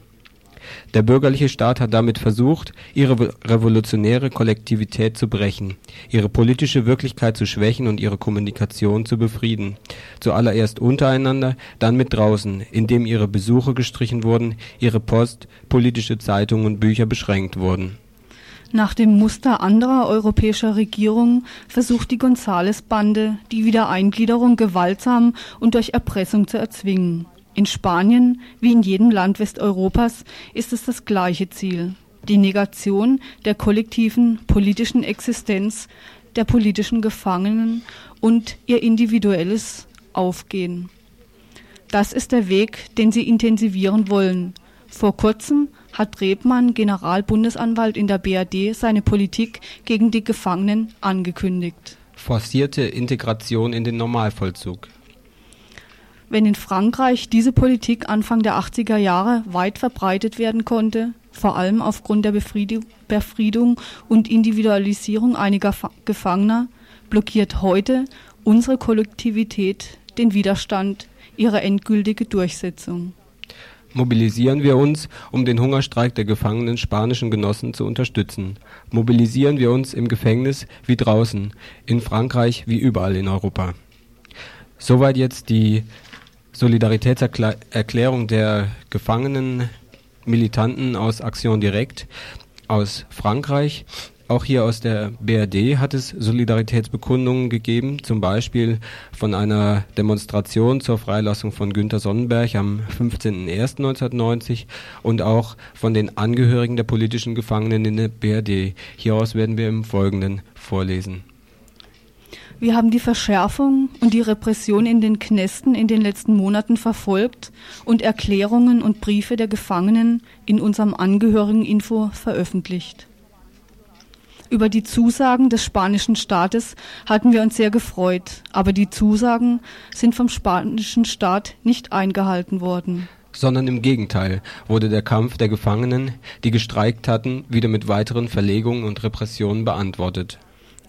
der bürgerliche Staat hat damit versucht, ihre revolutionäre Kollektivität zu brechen, ihre politische Wirklichkeit zu schwächen und ihre Kommunikation zu befrieden, zuallererst untereinander, dann mit draußen, indem ihre Besuche gestrichen wurden, ihre Post, politische Zeitungen und Bücher beschränkt wurden. Nach dem Muster anderer europäischer Regierungen versucht die Gonzales-Bande, die Wiedereingliederung gewaltsam und durch Erpressung zu erzwingen. In Spanien, wie in jedem Land Westeuropas, ist es das gleiche Ziel, die Negation der kollektiven politischen Existenz der politischen Gefangenen und ihr individuelles Aufgehen. Das ist der Weg, den sie intensivieren wollen. Vor kurzem hat Rebmann, Generalbundesanwalt in der BRD, seine Politik gegen die Gefangenen angekündigt. Forcierte Integration in den Normalvollzug. Wenn in Frankreich diese Politik Anfang der 80er Jahre weit verbreitet werden konnte, vor allem aufgrund der Befriedung und Individualisierung einiger Gefangener, blockiert heute unsere Kollektivität den Widerstand ihrer endgültige Durchsetzung. Mobilisieren wir uns, um den Hungerstreik der gefangenen spanischen Genossen zu unterstützen. Mobilisieren wir uns im Gefängnis wie draußen, in Frankreich wie überall in Europa. Soweit jetzt die Solidaritätserklärung der gefangenen Militanten aus Action Direkt aus Frankreich. Auch hier aus der BRD hat es Solidaritätsbekundungen gegeben, zum Beispiel von einer Demonstration zur Freilassung von Günter Sonnenberg am 15.01.1990 und auch von den Angehörigen der politischen Gefangenen in der BRD. Hieraus werden wir im Folgenden vorlesen. Wir haben die Verschärfung und die Repression in den Knästen in den letzten Monaten verfolgt und Erklärungen und Briefe der Gefangenen in unserem Angehörigeninfo veröffentlicht. Über die Zusagen des spanischen Staates hatten wir uns sehr gefreut, aber die Zusagen sind vom spanischen Staat nicht eingehalten worden sondern im Gegenteil wurde der Kampf der Gefangenen, die gestreikt hatten, wieder mit weiteren Verlegungen und Repressionen beantwortet.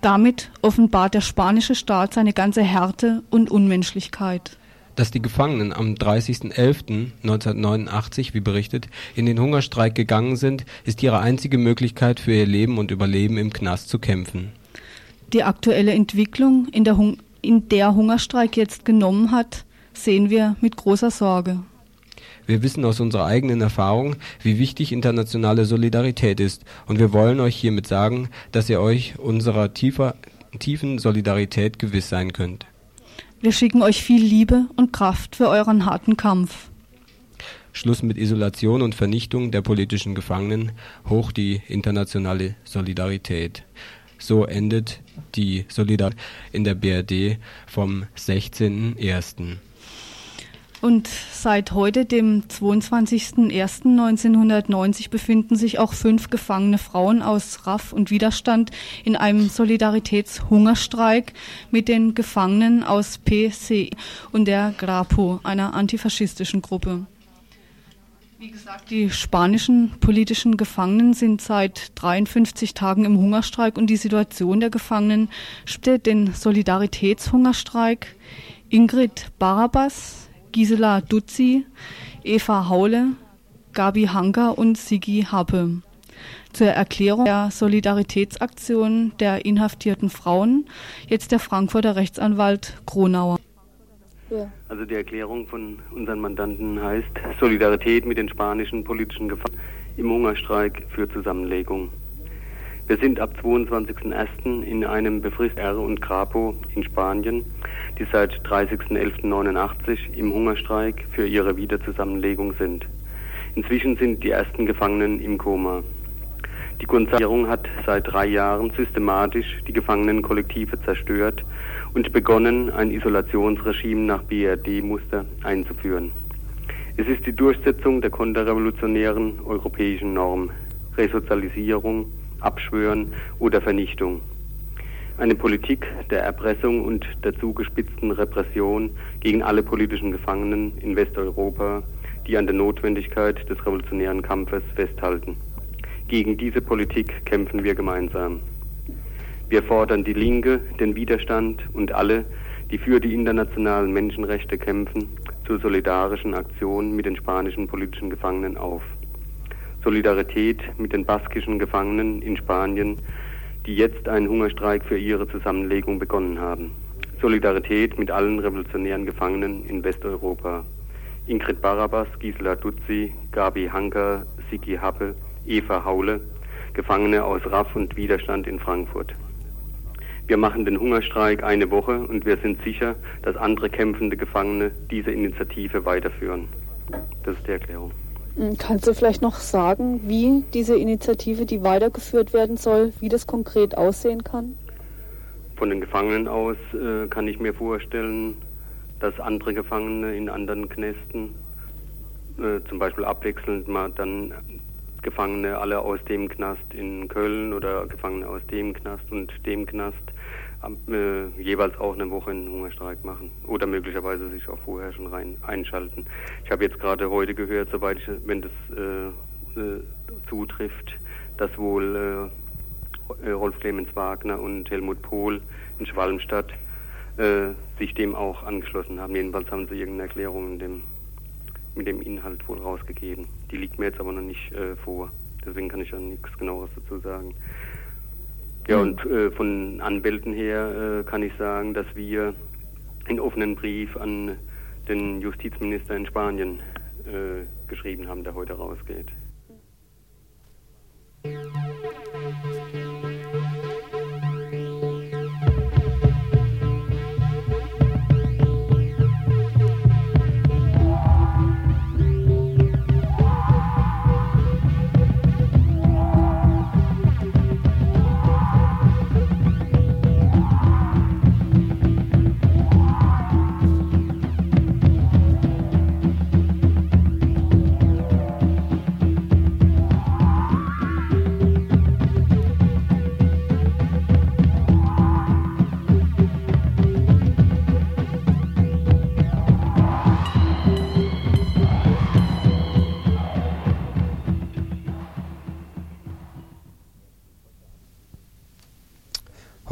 Damit offenbart der spanische Staat seine ganze Härte und Unmenschlichkeit. Dass die Gefangenen am 30.11.1989, wie berichtet, in den Hungerstreik gegangen sind, ist ihre einzige Möglichkeit für ihr Leben und Überleben im Knast zu kämpfen. Die aktuelle Entwicklung, in der, Hung in der Hungerstreik jetzt genommen hat, sehen wir mit großer Sorge. Wir wissen aus unserer eigenen Erfahrung, wie wichtig internationale Solidarität ist, und wir wollen euch hiermit sagen, dass ihr euch unserer tiefer, tiefen Solidarität gewiss sein könnt. Wir schicken euch viel Liebe und Kraft für euren harten Kampf. Schluss mit Isolation und Vernichtung der politischen Gefangenen, hoch die internationale Solidarität. So endet die Solidarität in der BRD vom 16.01. Und seit heute, dem 22.01.1990, befinden sich auch fünf gefangene Frauen aus RAF und Widerstand in einem Solidaritätshungerstreik mit den Gefangenen aus PC und der GRAPO, einer antifaschistischen Gruppe. Wie gesagt, die spanischen politischen Gefangenen sind seit 53 Tagen im Hungerstreik und die Situation der Gefangenen steht den Solidaritätshungerstreik. Ingrid Barabas, Gisela Duzzi, Eva Haule, Gabi Hanker und Sigi Happe. Zur Erklärung der Solidaritätsaktion der inhaftierten Frauen jetzt der Frankfurter Rechtsanwalt Kronauer. Also die Erklärung von unseren Mandanten heißt Solidarität mit den spanischen politischen Gefangenen im Hungerstreik für Zusammenlegung. Wir sind ab 22.01. in einem Befrist R und Grapo in Spanien, die seit 30.11.89 im Hungerstreik für ihre Wiederzusammenlegung sind. Inzwischen sind die ersten Gefangenen im Koma. Die Konzertierung hat seit drei Jahren systematisch die Gefangenenkollektive zerstört und begonnen, ein Isolationsregime nach BRD-Muster einzuführen. Es ist die Durchsetzung der konterrevolutionären europäischen Norm, Resozialisierung, Abschwören oder Vernichtung. Eine Politik der Erpressung und der zugespitzten Repression gegen alle politischen Gefangenen in Westeuropa, die an der Notwendigkeit des revolutionären Kampfes festhalten. Gegen diese Politik kämpfen wir gemeinsam. Wir fordern die Linke, den Widerstand und alle, die für die internationalen Menschenrechte kämpfen, zur solidarischen Aktion mit den spanischen politischen Gefangenen auf. Solidarität mit den baskischen Gefangenen in Spanien, die jetzt einen Hungerstreik für ihre Zusammenlegung begonnen haben. Solidarität mit allen revolutionären Gefangenen in Westeuropa. Ingrid Barabas, Gisela Duzzi, Gabi Hanker, Siki Happe, Eva Haule, Gefangene aus RAF und Widerstand in Frankfurt. Wir machen den Hungerstreik eine Woche und wir sind sicher, dass andere kämpfende Gefangene diese Initiative weiterführen. Das ist die Erklärung. Hm, kannst du vielleicht noch sagen, wie diese Initiative, die weitergeführt werden soll, wie das konkret aussehen kann? Von den Gefangenen aus äh, kann ich mir vorstellen, dass andere Gefangene in anderen Knästen, äh, zum Beispiel abwechselnd mal dann Gefangene alle aus dem Knast in Köln oder Gefangene aus dem Knast und dem Knast äh, jeweils auch eine Woche einen Hungerstreik machen oder möglicherweise sich auch vorher schon rein einschalten. Ich habe jetzt gerade heute gehört, soweit ich, wenn das äh, äh, zutrifft, dass wohl äh, Rolf Clemens Wagner und Helmut Pohl in Schwalmstadt äh, sich dem auch angeschlossen haben. Jedenfalls haben sie irgendeine Erklärung dem mit dem Inhalt wohl rausgegeben. Die liegt mir jetzt aber noch nicht äh, vor. Deswegen kann ich ja nichts genaueres dazu sagen. Ja, und äh, von Anwälten her äh, kann ich sagen, dass wir einen offenen Brief an den Justizminister in Spanien äh, geschrieben haben, der heute rausgeht.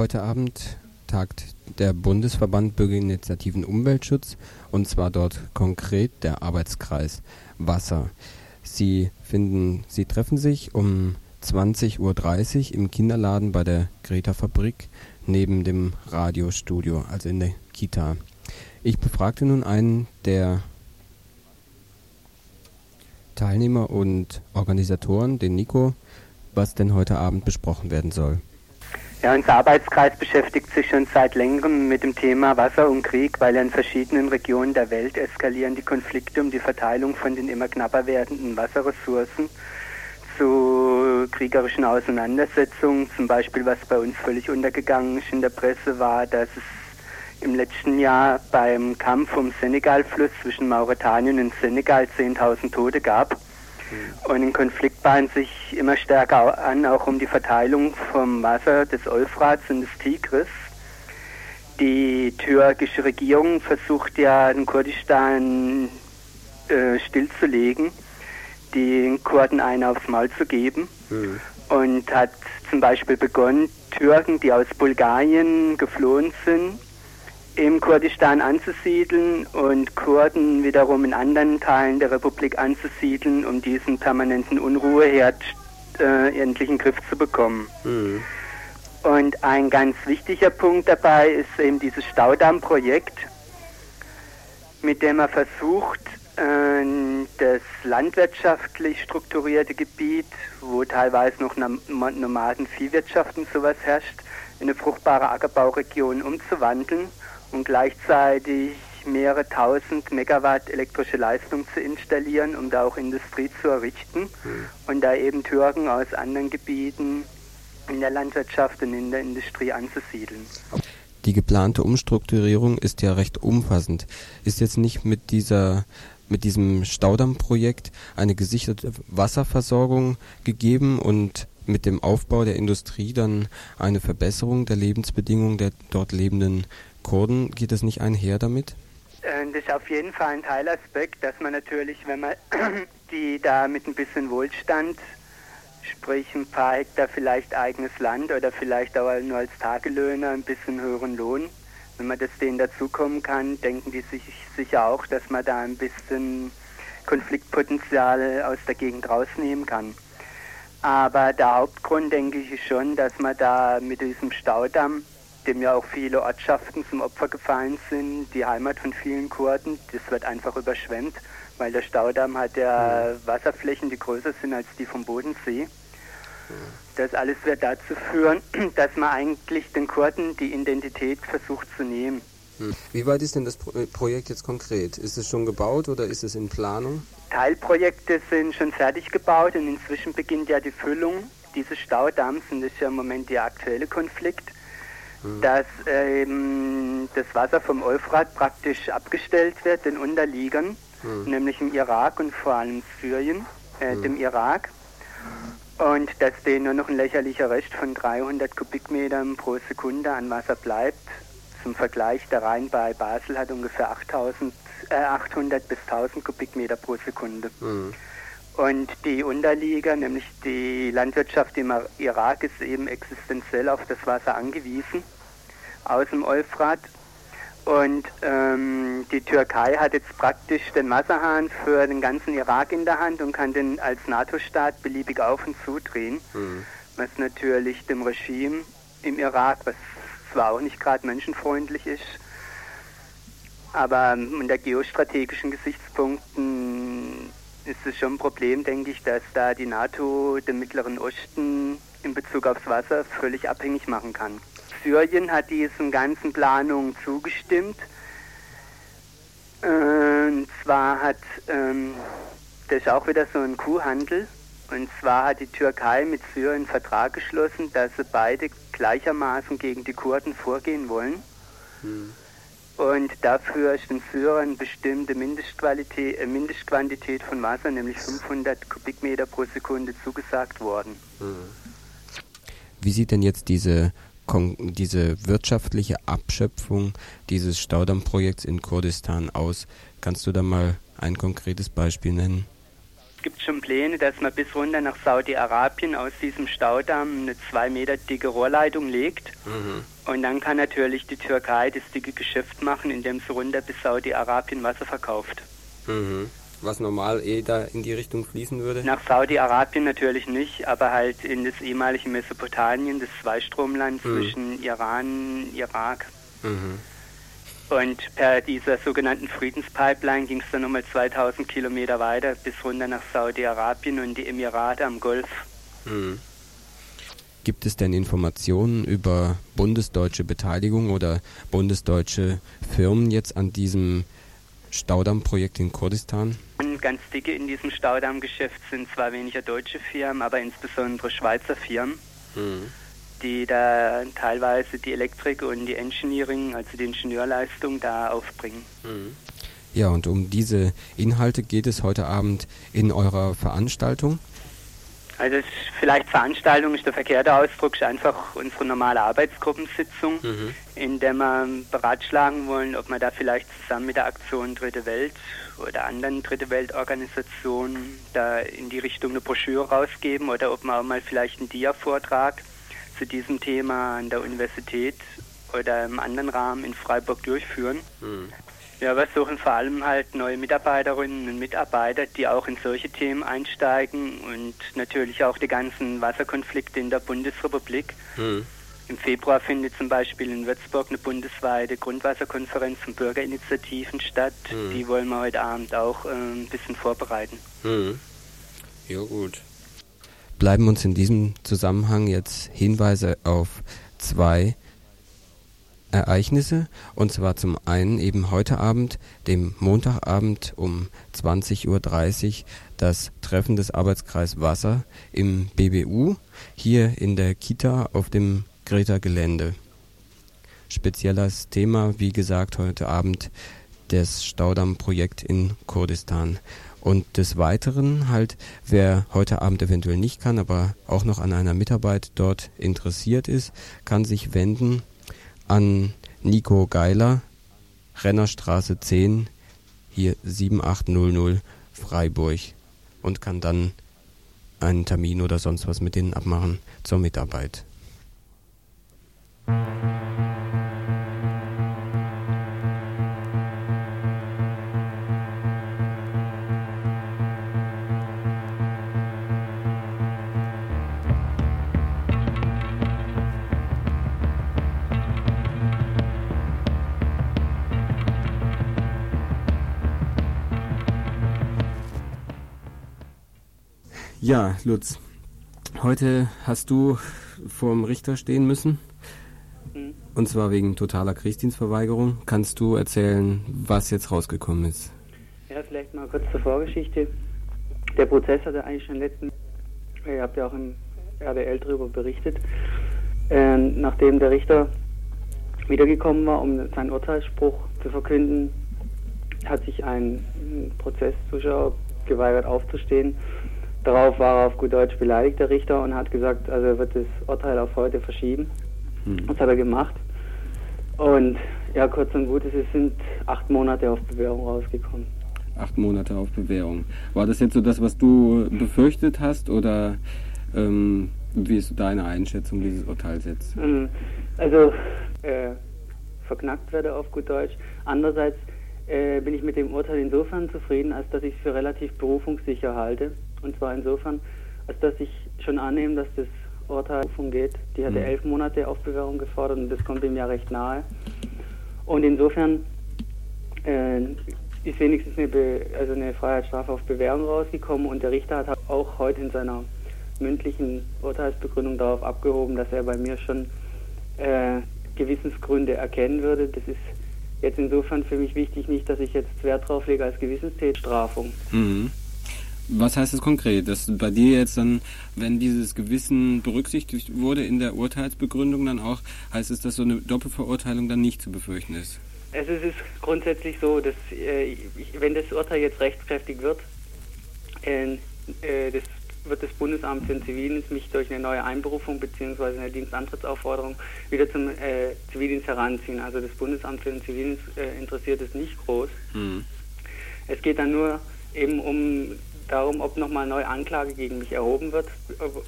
Heute Abend tagt der Bundesverband Bürgerinitiativen Umweltschutz und zwar dort konkret der Arbeitskreis Wasser. Sie finden, sie treffen sich um 20.30 Uhr im Kinderladen bei der Greta Fabrik neben dem Radiostudio, also in der Kita. Ich befragte nun einen der Teilnehmer und Organisatoren, den Nico, was denn heute Abend besprochen werden soll. Ja, unser Arbeitskreis beschäftigt sich schon seit längerem mit dem Thema Wasser und Krieg, weil in verschiedenen Regionen der Welt eskalieren die Konflikte um die Verteilung von den immer knapper werdenden Wasserressourcen zu kriegerischen Auseinandersetzungen. Zum Beispiel, was bei uns völlig untergegangen ist in der Presse, war, dass es im letzten Jahr beim Kampf um Senegalfluss zwischen Mauretanien und Senegal 10.000 Tote gab. Und ein Konflikt bahnt sich immer stärker an, auch um die Verteilung vom Wasser des Euphrats und des Tigris. Die türkische Regierung versucht ja, den Kurdistan äh, stillzulegen, den Kurden einen aufs Maul zu geben. Mhm. Und hat zum Beispiel begonnen, Türken, die aus Bulgarien geflohen sind, im Kurdistan anzusiedeln und Kurden wiederum in anderen Teilen der Republik anzusiedeln, um diesen permanenten Unruheherd äh, endlich in den Griff zu bekommen. Mhm. Und ein ganz wichtiger Punkt dabei ist eben dieses Staudammprojekt, mit dem er versucht, äh, das landwirtschaftlich strukturierte Gebiet, wo teilweise noch Nomaden-Viehwirtschaft und sowas herrscht, in eine fruchtbare Ackerbauregion umzuwandeln und gleichzeitig mehrere tausend Megawatt elektrische Leistung zu installieren, um da auch Industrie zu errichten mhm. und da eben Türken aus anderen Gebieten in der Landwirtschaft und in der Industrie anzusiedeln. Die geplante Umstrukturierung ist ja recht umfassend. Ist jetzt nicht mit dieser mit diesem Staudammprojekt eine gesicherte Wasserversorgung gegeben und mit dem Aufbau der Industrie dann eine Verbesserung der Lebensbedingungen der dort lebenden Kurden, geht es nicht einher damit? Äh, das ist auf jeden Fall ein Teilaspekt, dass man natürlich, wenn man die da mit ein bisschen Wohlstand, sprich ein paar Hektar vielleicht eigenes Land oder vielleicht auch nur als Tagelöhner ein bisschen höheren Lohn, wenn man das denen dazukommen kann, denken die sich sicher auch, dass man da ein bisschen Konfliktpotenzial aus der Gegend rausnehmen kann. Aber der Hauptgrund, denke ich, ist schon, dass man da mit diesem Staudamm dem ja auch viele Ortschaften zum Opfer gefallen sind, die Heimat von vielen Kurden. Das wird einfach überschwemmt, weil der Staudamm hat ja mhm. Wasserflächen, die größer sind als die vom Bodensee. Das alles wird dazu führen, dass man eigentlich den Kurden die Identität versucht zu nehmen. Hm. Wie weit ist denn das äh, Projekt jetzt konkret? Ist es schon gebaut oder ist es in Planung? Teilprojekte sind schon fertig gebaut und inzwischen beginnt ja die Füllung dieses Staudamms und das ist ja im Moment der aktuelle Konflikt mhm. dass ähm, das Wasser vom Euphrat praktisch abgestellt wird den Unterliegern, mhm. nämlich im Irak und vor allem Syrien, äh, mhm. dem Irak. Und dass denen nur noch ein lächerlicher Rest von 300 Kubikmetern pro Sekunde an Wasser bleibt. Zum Vergleich, der Rhein bei Basel hat ungefähr 8000, äh, 800 bis 1000 Kubikmeter pro Sekunde. Und die Unterlieger, nämlich die Landwirtschaft im Irak, ist eben existenziell auf das Wasser angewiesen aus dem Euphrat. Und ähm, die Türkei hat jetzt praktisch den Wasserhahn für den ganzen Irak in der Hand und kann den als NATO-Staat beliebig auf und zudrehen, mhm. was natürlich dem Regime im Irak, was zwar auch nicht gerade menschenfreundlich ist, aber unter geostrategischen Gesichtspunkten ist es schon ein Problem, denke ich, dass da die NATO den Mittleren Osten in Bezug aufs Wasser völlig abhängig machen kann. Syrien hat diesen ganzen Planungen zugestimmt. Und zwar hat, ähm, das ist auch wieder so ein Kuhhandel, und zwar hat die Türkei mit Syrien einen Vertrag geschlossen, dass sie beide gleichermaßen gegen die Kurden vorgehen wollen. Hm. Und dafür ist den Syrern bestimmte Mindestqualität, Mindestquantität von Wasser, nämlich 500 Kubikmeter pro Sekunde, zugesagt worden. Mhm. Wie sieht denn jetzt diese, diese wirtschaftliche Abschöpfung dieses Staudammprojekts in Kurdistan aus? Kannst du da mal ein konkretes Beispiel nennen? Gibt schon Pläne, dass man bis runter nach Saudi-Arabien aus diesem Staudamm eine zwei Meter dicke Rohrleitung legt. Mhm. Und dann kann natürlich die Türkei das dicke Geschäft machen, indem sie runter bis Saudi-Arabien Wasser verkauft. Mhm. Was normal eh da in die Richtung fließen würde? Nach Saudi-Arabien natürlich nicht, aber halt in das ehemalige Mesopotamien, das Zweistromland Mhm. zwischen Iran, Irak. Mhm. Und per dieser sogenannten Friedenspipeline ging es dann nochmal 2000 Kilometer weiter bis runter nach Saudi-Arabien und die Emirate am Golf. Mhm. Gibt es denn Informationen über bundesdeutsche Beteiligung oder bundesdeutsche Firmen jetzt an diesem Staudammprojekt in Kurdistan? Ganz dicke in diesem Staudammgeschäft sind zwar weniger deutsche Firmen, aber insbesondere Schweizer Firmen, Mhm. Die da teilweise die Elektrik und die Engineering, also die Ingenieurleistung da aufbringen. Ja, und um diese Inhalte geht es heute Abend in eurer Veranstaltung. Also vielleicht Veranstaltung ist der verkehrte Ausdruck, ist einfach unsere normale Arbeitsgruppensitzung, in der wir beratschlagen wollen, ob wir da vielleicht zusammen mit der Aktion Dritte Welt oder anderen Dritte Weltorganisationen da in die Richtung eine Broschüre rausgeben oder ob wir auch mal vielleicht einen Dia-Vortrag zu diesem Thema an der Universität oder im anderen Rahmen in Freiburg durchführen. Ja, wir suchen vor allem halt neue Mitarbeiterinnen und Mitarbeiter, die auch in solche Themen einsteigen und natürlich auch die ganzen Wasserkonflikte in der Bundesrepublik. Im Februar findet zum Beispiel in Würzburg eine bundesweite Grundwasserkonferenz von Bürgerinitiativen statt. Mhm. Die wollen wir heute Abend auch äh, ein bisschen vorbereiten. Mhm. Ja, gut. Bleiben uns in diesem Zusammenhang jetzt Hinweise auf zwei Ereignisse. Und zwar zum einen eben heute Abend, dem Montagabend um 20.30 Uhr, das Treffen des Arbeitskreis Wasser im BBU, hier in der Kita auf dem Greta-Gelände. Spezielles Thema, wie gesagt, heute Abend das Staudammprojekt in Kurdistan. Und des Weiteren halt, wer heute Abend eventuell nicht kann, aber auch noch an einer Mitarbeit dort interessiert ist, kann sich wenden an Nico Geiler, Rennerstraße 10, hier 7800 Freiburg und kann dann einen Termin oder sonst was mit denen abmachen zur Mitarbeit. Ja, Lutz, heute hast du vorm Richter stehen müssen. Mhm. Und zwar wegen totaler Kriegsdienstverweigerung. Kannst du erzählen, was jetzt rausgekommen ist? Ja, vielleicht mal kurz zur Vorgeschichte. Der Prozess hatte eigentlich schon letzten, ihr habt ja auch im RDL darüber berichtet, äh, nachdem der Richter wiedergekommen war, um seinen Urteilsspruch zu verkünden, hat sich ein Prozesszuschauer geweigert aufzustehen. Darauf war er auf gut Deutsch beleidigt, der Richter, und hat gesagt, also er wird das Urteil auf heute verschieben. Das hat er gemacht. Und ja, kurz und gut, es sind acht Monate auf Bewährung rausgekommen. Acht Monate auf Bewährung. War das jetzt so das, was du befürchtet hast oder ähm, wie ist deine Einschätzung dieses Urteils jetzt? Ähm, Also, äh, verknackt werde auf gut Deutsch. Andererseits äh, bin ich mit dem Urteil insofern zufrieden, als dass ich es für relativ berufungssicher halte. Und zwar insofern, als dass ich schon annehme, dass das Urteil Berufung geht. Die hatte Mhm. elf Monate auf Bewährung gefordert und das kommt dem ja recht nahe. Und insofern äh, ist wenigstens eine, Be also eine Freiheitsstrafe auf Bewährung rausgekommen und der Richter hat auch heute in seiner mündlichen Urteilsbegründung darauf abgehoben, dass er bei mir schon äh, Gewissensgründe erkennen würde. Das ist jetzt insofern für mich wichtig, nicht, dass ich jetzt Wert drauf lege als Gewissenstätstrafung. Mhm. Was heißt das konkret? Dass bei dir jetzt dann, wenn dieses Gewissen berücksichtigt wurde in der Urteilsbegründung, dann auch heißt es, dass so eine Doppelverurteilung dann nicht zu befürchten ist? Also es ist grundsätzlich so, dass äh, ich, wenn das Urteil jetzt rechtskräftig wird, äh, äh, das wird das Bundesamt für den Zivildienst mich durch eine neue Einberufung bzw. eine Dienstantrittsaufforderung wieder zum äh, Zivildienst heranziehen. Also das Bundesamt für den Zivildienst äh, interessiert es nicht groß. Mhm. Es geht dann nur eben um darum, ob nochmal neue Anklage gegen mich erhoben wird,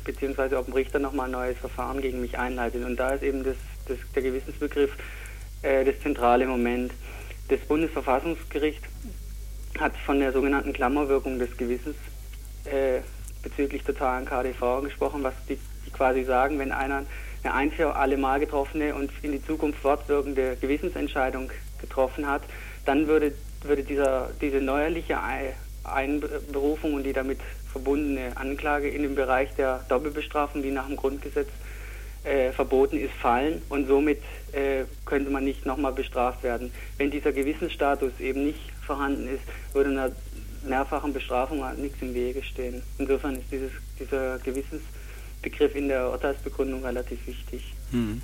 beziehungsweise ob ein Richter nochmal ein neues Verfahren gegen mich einleitet. Und da ist eben das, das, der Gewissensbegriff äh, das zentrale Moment. Das Bundesverfassungsgericht hat von der sogenannten Klammerwirkung des Gewissens äh, bezüglich totalen KDV gesprochen, was die, die quasi sagen, wenn einer eine ein für alle Mal getroffene und in die Zukunft fortwirkende Gewissensentscheidung getroffen hat, dann würde, würde dieser, diese neuerliche Einberufung und die damit verbundene Anklage in dem Bereich der Doppelbestrafung, die nach dem Grundgesetz äh, verboten ist, fallen und somit äh, könnte man nicht nochmal bestraft werden. Wenn dieser Gewissensstatus eben nicht vorhanden ist, würde einer mehrfachen Bestrafung nichts im Wege stehen. Insofern ist dieses, dieser Gewissensbegriff in der Urteilsbegründung relativ wichtig. Hm.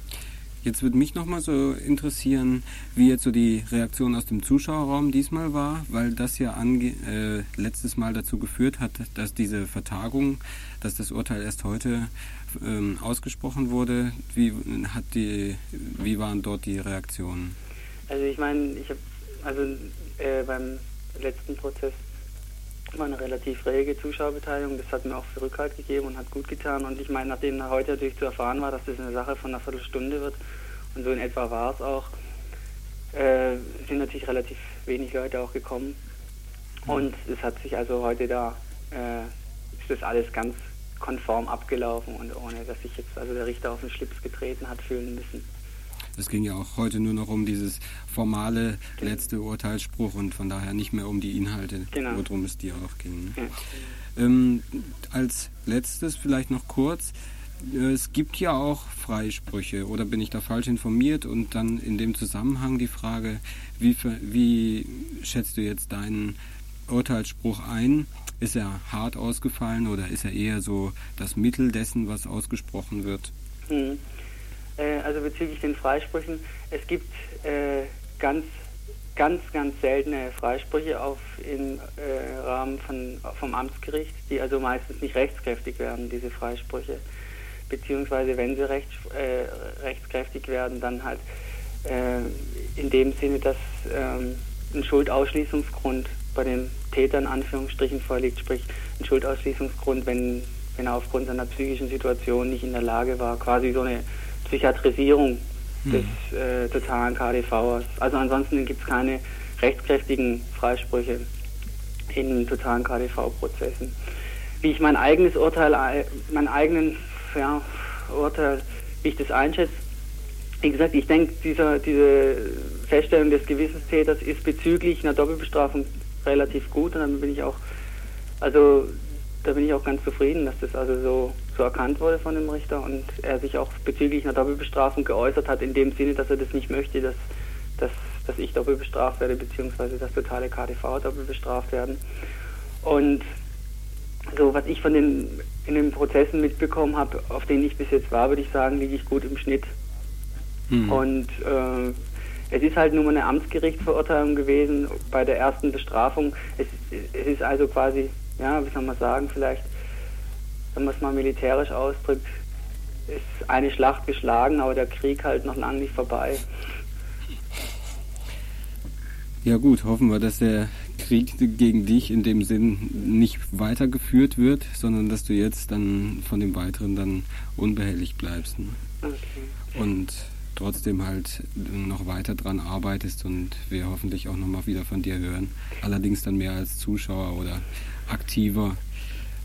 Jetzt würde mich nochmal so interessieren, wie jetzt so die Reaktion aus dem Zuschauerraum diesmal war, weil das ja äh, letztes Mal dazu geführt hat, dass diese Vertagung, dass das Urteil erst heute ähm, ausgesprochen wurde. Wie, hat die, wie waren dort die Reaktionen? Also ich meine, ich habe also äh, beim letzten Prozess war eine relativ rege Zuschauerbeteiligung. Das hat mir auch für Rückhalt gegeben und hat gut getan. Und ich meine, nachdem heute natürlich zu erfahren war, dass das eine Sache von einer Viertelstunde wird, und so in etwa war es auch, äh, sind natürlich relativ wenig Leute auch gekommen. Und es hat sich also heute da, äh, ist das alles ganz konform abgelaufen und ohne, dass sich jetzt also der Richter auf den Schlips getreten hat fühlen müssen. Es ging ja auch heute nur noch um dieses formale letzte Urteilsspruch und von daher nicht mehr um die Inhalte, genau. worum es dir auch ging. Ja. Ähm, als letztes vielleicht noch kurz. Äh, es gibt ja auch Freisprüche, oder bin ich da falsch informiert? Und dann in dem Zusammenhang die Frage, wie, wie schätzt du jetzt deinen Urteilsspruch ein? Ist er hart ausgefallen oder ist er eher so das Mittel dessen, was ausgesprochen wird? Hm äh, also bezüglich den Freisprüchen, es gibt äh, ganz, ganz, ganz seltene Freisprüche auf im äh, Rahmen von, vom Amtsgericht, die also meistens nicht rechtskräftig werden, diese Freisprüche. Beziehungsweise wenn sie recht, äh, rechtskräftig werden, dann halt äh, in dem Sinne, dass ähm, ein Schuldausschließungsgrund bei den Tätern in Anführungsstrichen vorliegt, sprich ein Schuldausschließungsgrund, wenn, wenn er aufgrund seiner psychischen Situation nicht in der Lage war, quasi so eine Psychiatrisierung hm. des äh, totalen KDVs. Also ansonsten gibt es keine rechtskräftigen Freisprüche in totalen KDV-Prozessen. Wie ich mein eigenes Urteil, äh, mein eigenen ja, Urteil, wie ich das einschätze, wie gesagt, ich denke, diese Feststellung des Gewissenstäters ist bezüglich einer Doppelbestrafung relativ gut und dann bin ich auch, also da bin ich auch ganz zufrieden, dass das also so, so erkannt wurde von dem Richter und er sich auch bezüglich einer Doppelbestrafung geäußert hat, in dem Sinne, dass er das nicht möchte, dass, dass, dass ich doppelt bestraft werde, beziehungsweise dass totale KDV doppelt bestraft werden. Und so, was ich von den, in den Prozessen mitbekommen habe, auf denen ich bis jetzt war, würde ich sagen, liege ich gut im Schnitt. Mhm. Und äh, es ist halt nur mal eine Amtsgerichtsverurteilung gewesen bei der ersten Bestrafung. Es, es ist also quasi ja, wie soll man sagen, vielleicht, wenn man es mal militärisch ausdrückt, ist eine Schlacht geschlagen, aber der Krieg halt noch lange nicht vorbei. Ja gut, hoffen wir, dass der Krieg gegen dich in dem Sinn nicht weitergeführt wird, sondern dass du jetzt dann von dem Weiteren dann unbehelligt bleibst. Ne? Okay. Und trotzdem halt noch weiter dran arbeitest und wir hoffentlich auch nochmal wieder von dir hören. Allerdings dann mehr als Zuschauer oder aktiver,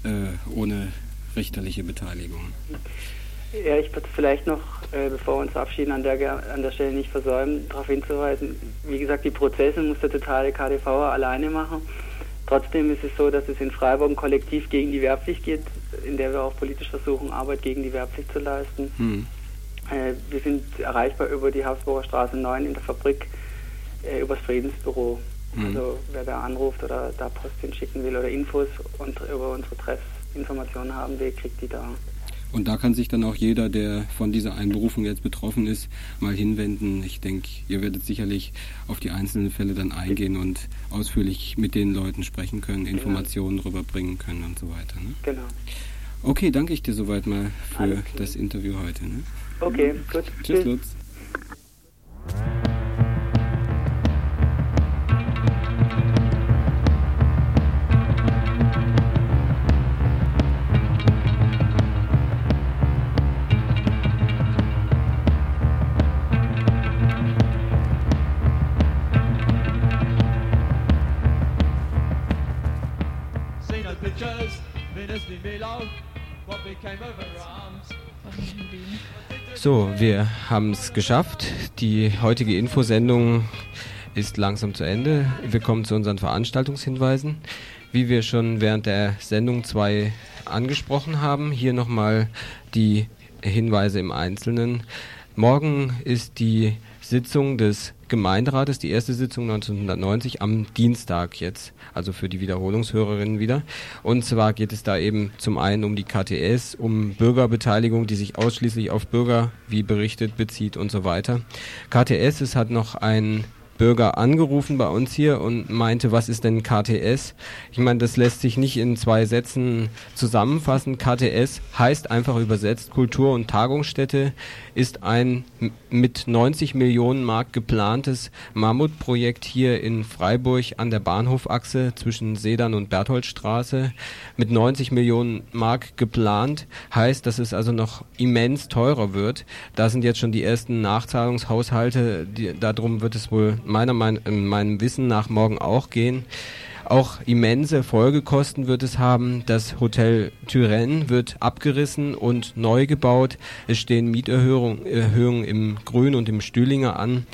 äh, ohne richterliche Beteiligung. Ja, ich würde vielleicht noch, äh, bevor wir uns verabschieden, an der, an der Stelle nicht versäumen, darauf hinzuweisen, wie gesagt, die Prozesse muss der totale KDV alleine machen. Trotzdem ist es so, dass es in Freiburg ein Kollektiv gegen die Wehrpflicht geht, in der wir auch politisch versuchen, Arbeit gegen die Wehrpflicht zu leisten. Hm. Äh, wir sind erreichbar über die Habsburger Straße 9 in der Fabrik, äh, übers Friedensbüro. Mhm. Also wer da anruft oder da Post hinschicken will oder Infos und über unsere Treffs Informationen haben will, kriegt die da. Und da kann sich dann auch jeder, der von dieser Einberufung jetzt betroffen ist, mal hinwenden. Ich denke, ihr werdet sicherlich auf die einzelnen Fälle dann eingehen und ausführlich mit den Leuten sprechen können, genau. Informationen genau. rüberbringen können und so weiter. Ne? Genau. Okay, danke ich dir soweit mal für das Interview heute. Ne? Okay, gut. Tschüss, Tschüss. Lutz. So, wir haben es geschafft. Die heutige Infosendung ist langsam zu Ende. Wir kommen zu unseren Veranstaltungshinweisen. Wie wir schon während der Sendung 2 angesprochen haben, hier nochmal die Hinweise im Einzelnen. Morgen ist die Sitzung des Gemeinderates, die erste Sitzung 1990 am Dienstag jetzt, also für die Wiederholungshörerinnen wieder. Und zwar geht es da eben zum einen um die KTS, um Bürgerbeteiligung, die sich ausschließlich auf Bürger, wie berichtet, bezieht und so weiter. KTS, es hat noch ein Bürger angerufen bei uns hier und meinte, was ist denn KTS? Ich meine, das lässt sich nicht in zwei Sätzen zusammenfassen. KTS heißt einfach übersetzt Kultur- und Tagungsstätte, ist ein mit 90 Millionen Mark geplantes Mammutprojekt hier in Freiburg an der Bahnhofachse zwischen Sedern und Bertholdstraße. Mit 90 Millionen Mark geplant heißt, dass es also noch immens teurer wird. Da sind jetzt schon die ersten Nachzahlungshaushalte, die, darum wird es wohl meiner Meinung, meinem Wissen nach morgen auch gehen. Auch immense Folgekosten wird es haben. Das Hotel Turenne wird abgerissen und neu gebaut. Es stehen Mieterhöhungen Erhöhungen im Grün und im Stühlinger an.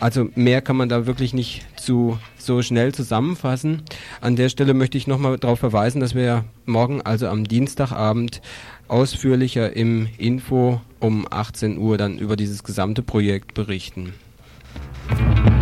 Also mehr kann man da wirklich nicht zu so schnell zusammenfassen. An der Stelle möchte ich nochmal darauf verweisen, dass wir morgen, also am Dienstagabend, ausführlicher im Info um 18 Uhr dann über dieses gesamte Projekt berichten. Ja,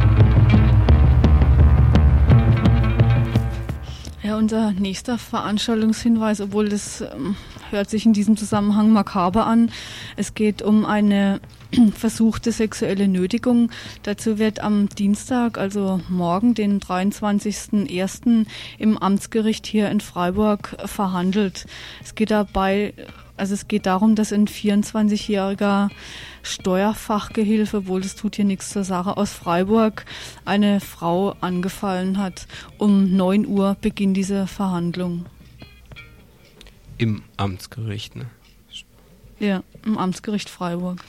unser nächster Veranstaltungshinweis, obwohl das ähm, hört sich in diesem Zusammenhang makaber an. Es geht um eine versuchte sexuelle Nötigung. Dazu wird am Dienstag, also morgen, den 23.01. im Amtsgericht hier in Freiburg verhandelt. Es geht dabei, also es geht darum, dass ein 24-jähriger Steuerfachgehilfe, obwohl das tut hier nichts zur Sache, aus Freiburg eine Frau angefallen hat. Um 9 Uhr beginnt diese Verhandlung. Im Amtsgericht, ne? Ja, im Amtsgericht Freiburg.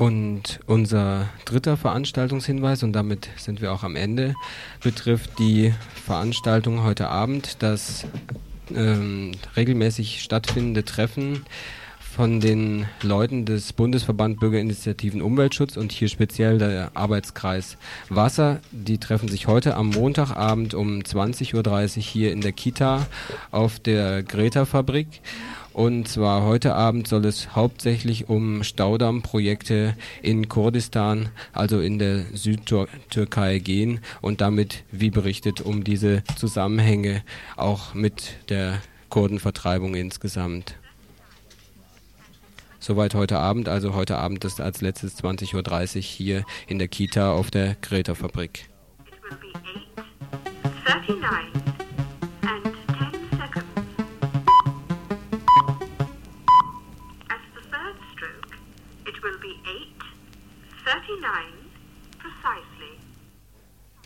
Und unser dritter Veranstaltungshinweis, und damit sind wir auch am Ende, betrifft die Veranstaltung heute Abend, das ähm, regelmäßig stattfindende Treffen von den Leuten des Bundesverband Bürgerinitiativen Umweltschutz und hier speziell der Arbeitskreis Wasser. Die treffen sich heute am Montagabend um 20.30 Uhr hier in der Kita auf der Greta-Fabrik. Und zwar heute Abend soll es hauptsächlich um Staudammprojekte in Kurdistan, also in der Südtürkei gehen und damit, wie berichtet, um diese Zusammenhänge auch mit der Kurdenvertreibung insgesamt. Soweit heute Abend, also heute Abend ist als letztes 20.30 Uhr hier in der Kita auf der Greta-Fabrik. 39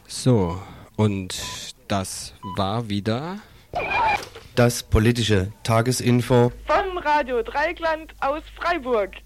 So, und das war wieder Das politische Tagesinfo Von Radio Dreigland aus Freiburg.